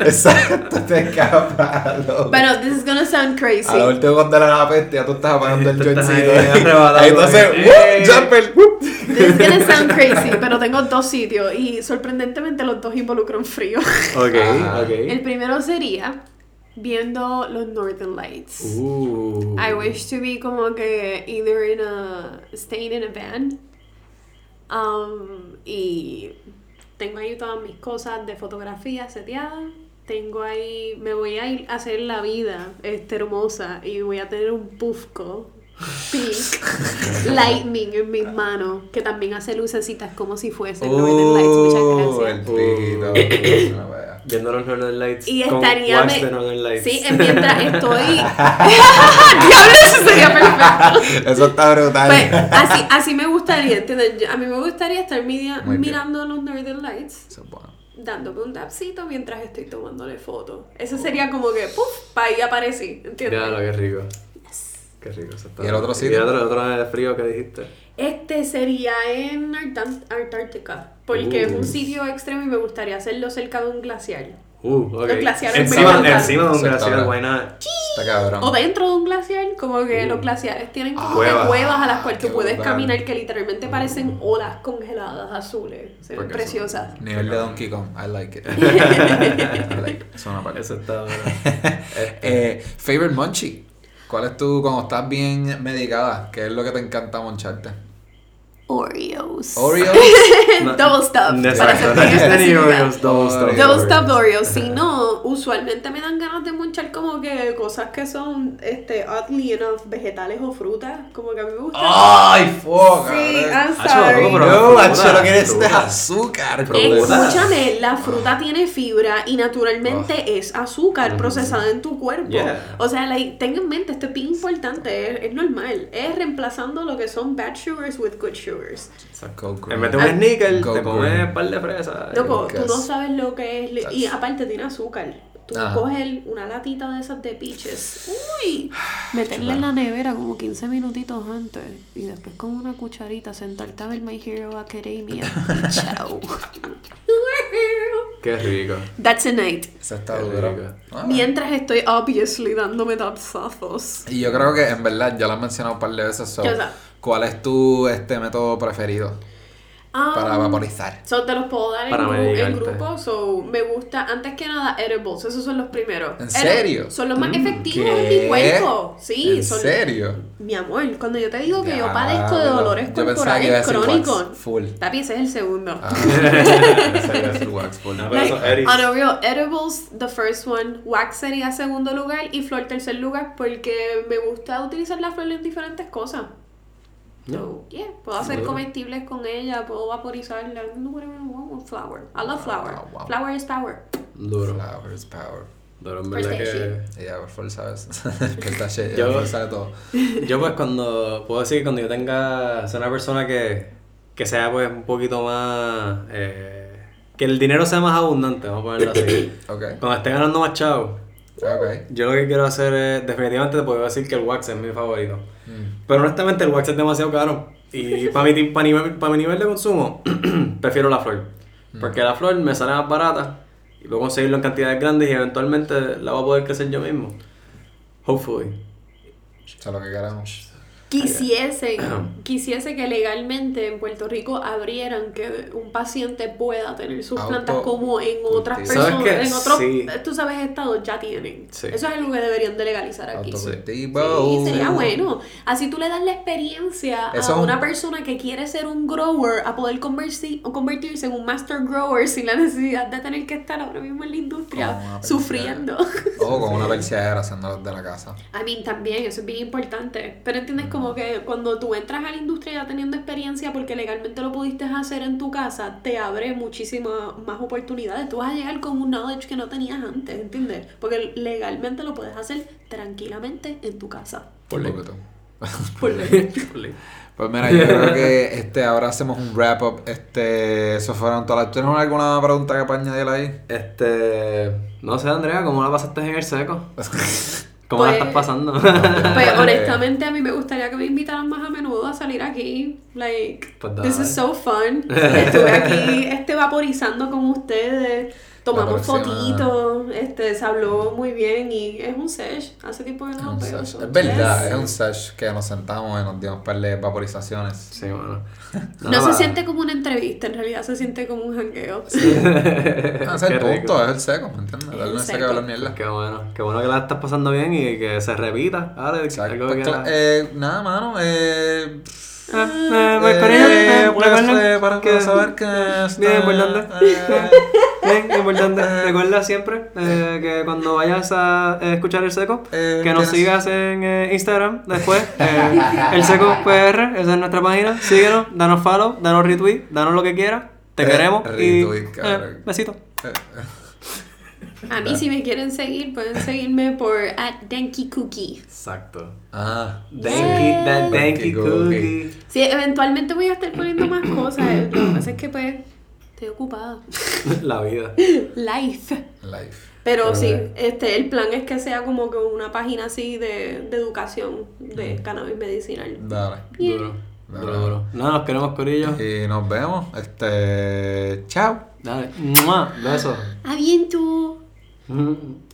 Exacto, te escapas. loco. Pero this is gonna sound crazy. A lo último cuando era la peste, ya tú estás apagando el jointcito. ahí arrebatado, Ahí entonces, eh. ¡Jumper! ¡whoop! This is gonna sound crazy, pero tengo dos sitios y sorprendentemente los dos involucran frío. ok, Ah. El ok. primero sería viendo los Northern Lights. Uh. I wish to be como que either in a staying in a van um, y tengo ahí todas mis cosas de fotografía seteadas tengo ahí, me voy a ir a hacer la vida este, hermosa y voy a tener un pufco pink (laughs) lightning en mis manos que también hace lucecitas como si fuese Northern Lights. Muchas el gracias. (coughs) Viendo los Northern Lights. Y con estaría de Northern Lights. Sí, en- mientras estoy. (laughs) Diablo, eso sería perfecto. Eso está brutal. Pues así, así me gustaría, ¿entiendes? Yo- A mí me gustaría estar media- mirando los Northern Lights, Eso es bueno. dándome un tapcito mientras estoy tomándole fotos. Eso sería como que, ¡puf! Pa' ahí aparecí, ¿entiendes? Ya, lo que rico. Qué rico eso está. ¿Y el otro Y sitio? el otro, otro de frío que dijiste. Este sería en Antártica, porque es Uh. un sitio extremo y me gustaría hacerlo cerca de un glaciar. Uh, ok. Los glaciares encima, encima de un glaciar, why not? Está cabrón. O dentro de un glaciar, como que Uh. los glaciares tienen como Cuevas. que cuevas a las cuales tú puedes brutal. caminar que literalmente parecen olas congeladas azules. Se ven preciosas. Nivel de Donkey Kong. I like it. (laughs) I like it. Eso es una parte. Eso (laughs) está bueno. Eh, favorite munchie. ¿Cuál es tu, cuando estás bien medicada, qué es lo que te encanta moncharte? Oreos. Oreos. (laughs) Double para Exacto. es. Oreos, double stuffed. Double Oreos. stuffed Oreos. Si no, usualmente me dan ganas de monchar como que cosas que son, este, oddly enough, vegetales o frutas. Como que a mí me gusta. ¡Ay, fuck! sí! I'm sorry. No, macho, lo que eres de fruta. azúcar. Escúchame, la fruta tiene fibra y naturalmente es azúcar procesada en tu cuerpo. Yeah. O sea, like, ten en mente, esto es bien importante, es, es normal. Es reemplazando lo que son bad sugars with good sugars. Green. En vez de un sneaker, Go te comes un par de fresas. Loco, tú no sabes lo que es. Y aparte tiene azúcar. Tú Ajá. coges una latita de esas de peaches. Uy. (sighs) Meterla en la nevera como 15 minutitos antes. Y después con una cucharita sentarte a ver My Hero Academia. (laughs) Y chao. Qué rico. That's a night. Esa está dura. Ah. Mientras estoy obviously dándome tapsazos. Y yo creo que en verdad ya lo has mencionado un par de veces. so, ¿Qué cosa? ¿Cuál es tu este método preferido para Um, vaporizar? So, te los puedo dar en, Para grupo. So, me gusta, antes que nada, edibles. Esos son los primeros. ¿En serio? Son los más efectivos ¿Qué? en mi cuerpo. Sí, ¿En son. serio? Mi amor, cuando yo te digo que yo padezco de dolores Yo pensaba que iba a corporales decir crónicos. wax, full. Tapi, ese es el segundo. Ah, (laughs) wax, full. No, Like, on a real, edibles, the first one, wax sería segundo lugar y flor tercer lugar porque me gusta utilizar la flor en diferentes cosas. So, yeah, puedo hacer comestibles con ella, puedo vaporizarla, flower. I love flower. Wow, wow. Flower is power. Duro. Flowers power. Duro, en verdad que. Ella, por ¿sabes? Pistache, Yo- sabe todo. Yo pues cuando, puedo decir que cuando yo tenga, sea una persona que, que sea pues un poquito más, eh, que el dinero sea más abundante, vamos a ponerlo así. Ok, Cuando esté ganando más chavo, yo lo que quiero hacer es, definitivamente te puedo decir que el wax es mi favorito. Mm. Pero honestamente el wax es demasiado caro. Y (laughs) para mi, pa' nivel, pa' mi nivel de consumo, (clears throat) prefiero la flor. Porque la flor me sale más barata y puedo conseguirlo en cantidades grandes y eventualmente la voy a poder crecer yo mismo. Hopefully. Eso es lo que queremos. Quisiese, (clears throat) quisiese que legalmente en Puerto Rico abrieran que un paciente pueda tener sus Auto- plantas como en otras cultivo. ¿Sabes personas, en otros, Sí. tú sabes, estados ya tienen. Sí. Eso es algo que deberían de legalizar aquí. Sí, sería bueno. Así tú le das la experiencia Eso a es un- una persona que quiere ser un grower a poder o convertirse en un master grower sin la necesidad de tener que estar ahora mismo en la industria una sufriendo. O con una persiadera haciéndolo de la casa. A mí también, eso es bien importante. Pero entiendes como que cuando tú entras a la industria ya teniendo experiencia porque legalmente lo pudiste hacer en tu casa, te abre muchísimas más oportunidades. Tú vas a llegar con un knowledge que no tenías antes, ¿entiendes? Porque legalmente lo puedes hacer tranquilamente en tu casa. Por ley. Por (laughs) ley. Por ley. Pues mira, yo creo que este, ahora hacemos un wrap up. Este, eso fueron todas las. ¿Tienes alguna pregunta que para añadir ahí? Este. No sé, Andrea, ¿cómo la pasaste en el seco? (laughs) ¿Cómo la Pues- estás pasando? Pues honestamente a mí me gustaría que me invitaran más a menudo a salir aquí. Like, Pues this is so fun. (laughs) Estuve aquí este, vaporizando con ustedes. Tomamos fotitos, este, se habló muy bien y es un sesh. Hace tiempo que no so, Es verdad, yes. es un sesh que nos sentamos y nos dimos un par de vaporizaciones. sí, bueno. (laughs) No, se siente como una entrevista, en realidad se siente como un jangueo. (laughs) Ah, ese es el punto, es el seco, ¿me entiendes? El Darle un seco hablar mierda. Qué bueno. Qué bueno que la estás pasando bien y que se repita. Ahora, Exacto. algo Pues, que cla- eh, nada, mano. Eh, Ah, eh, pues, eh, cariño, eh, para que- saber que. Bien, Fernando. eh, Bien, importante. Recuerda siempre eh, que cuando vayas a escuchar el seco, Eh, que nos sigas en eh, Instagram después. el seco PR, esa es nuestra página. Síguenos, danos follow, danos retweet, danos lo que quieras. Te queremos. Y, besito. A mí si me quieren seguir, pueden seguirme por at Denki Cookie. Exacto. Ah. Danky Danky cookie. Sí, eventualmente voy a estar poniendo más (coughs) cosas. Lo que pasa es que pues estoy ocupada. La vida. Life. Life. Pero sí, este, el plan es que sea como que una página así de, de educación de cannabis medicinal. Dale. Duro. Duro, duro. Nada, nos queremos, Corillo. Y nos vemos. Este. Chao. Dale. ¡Mua! Besos. Aviento. Mm.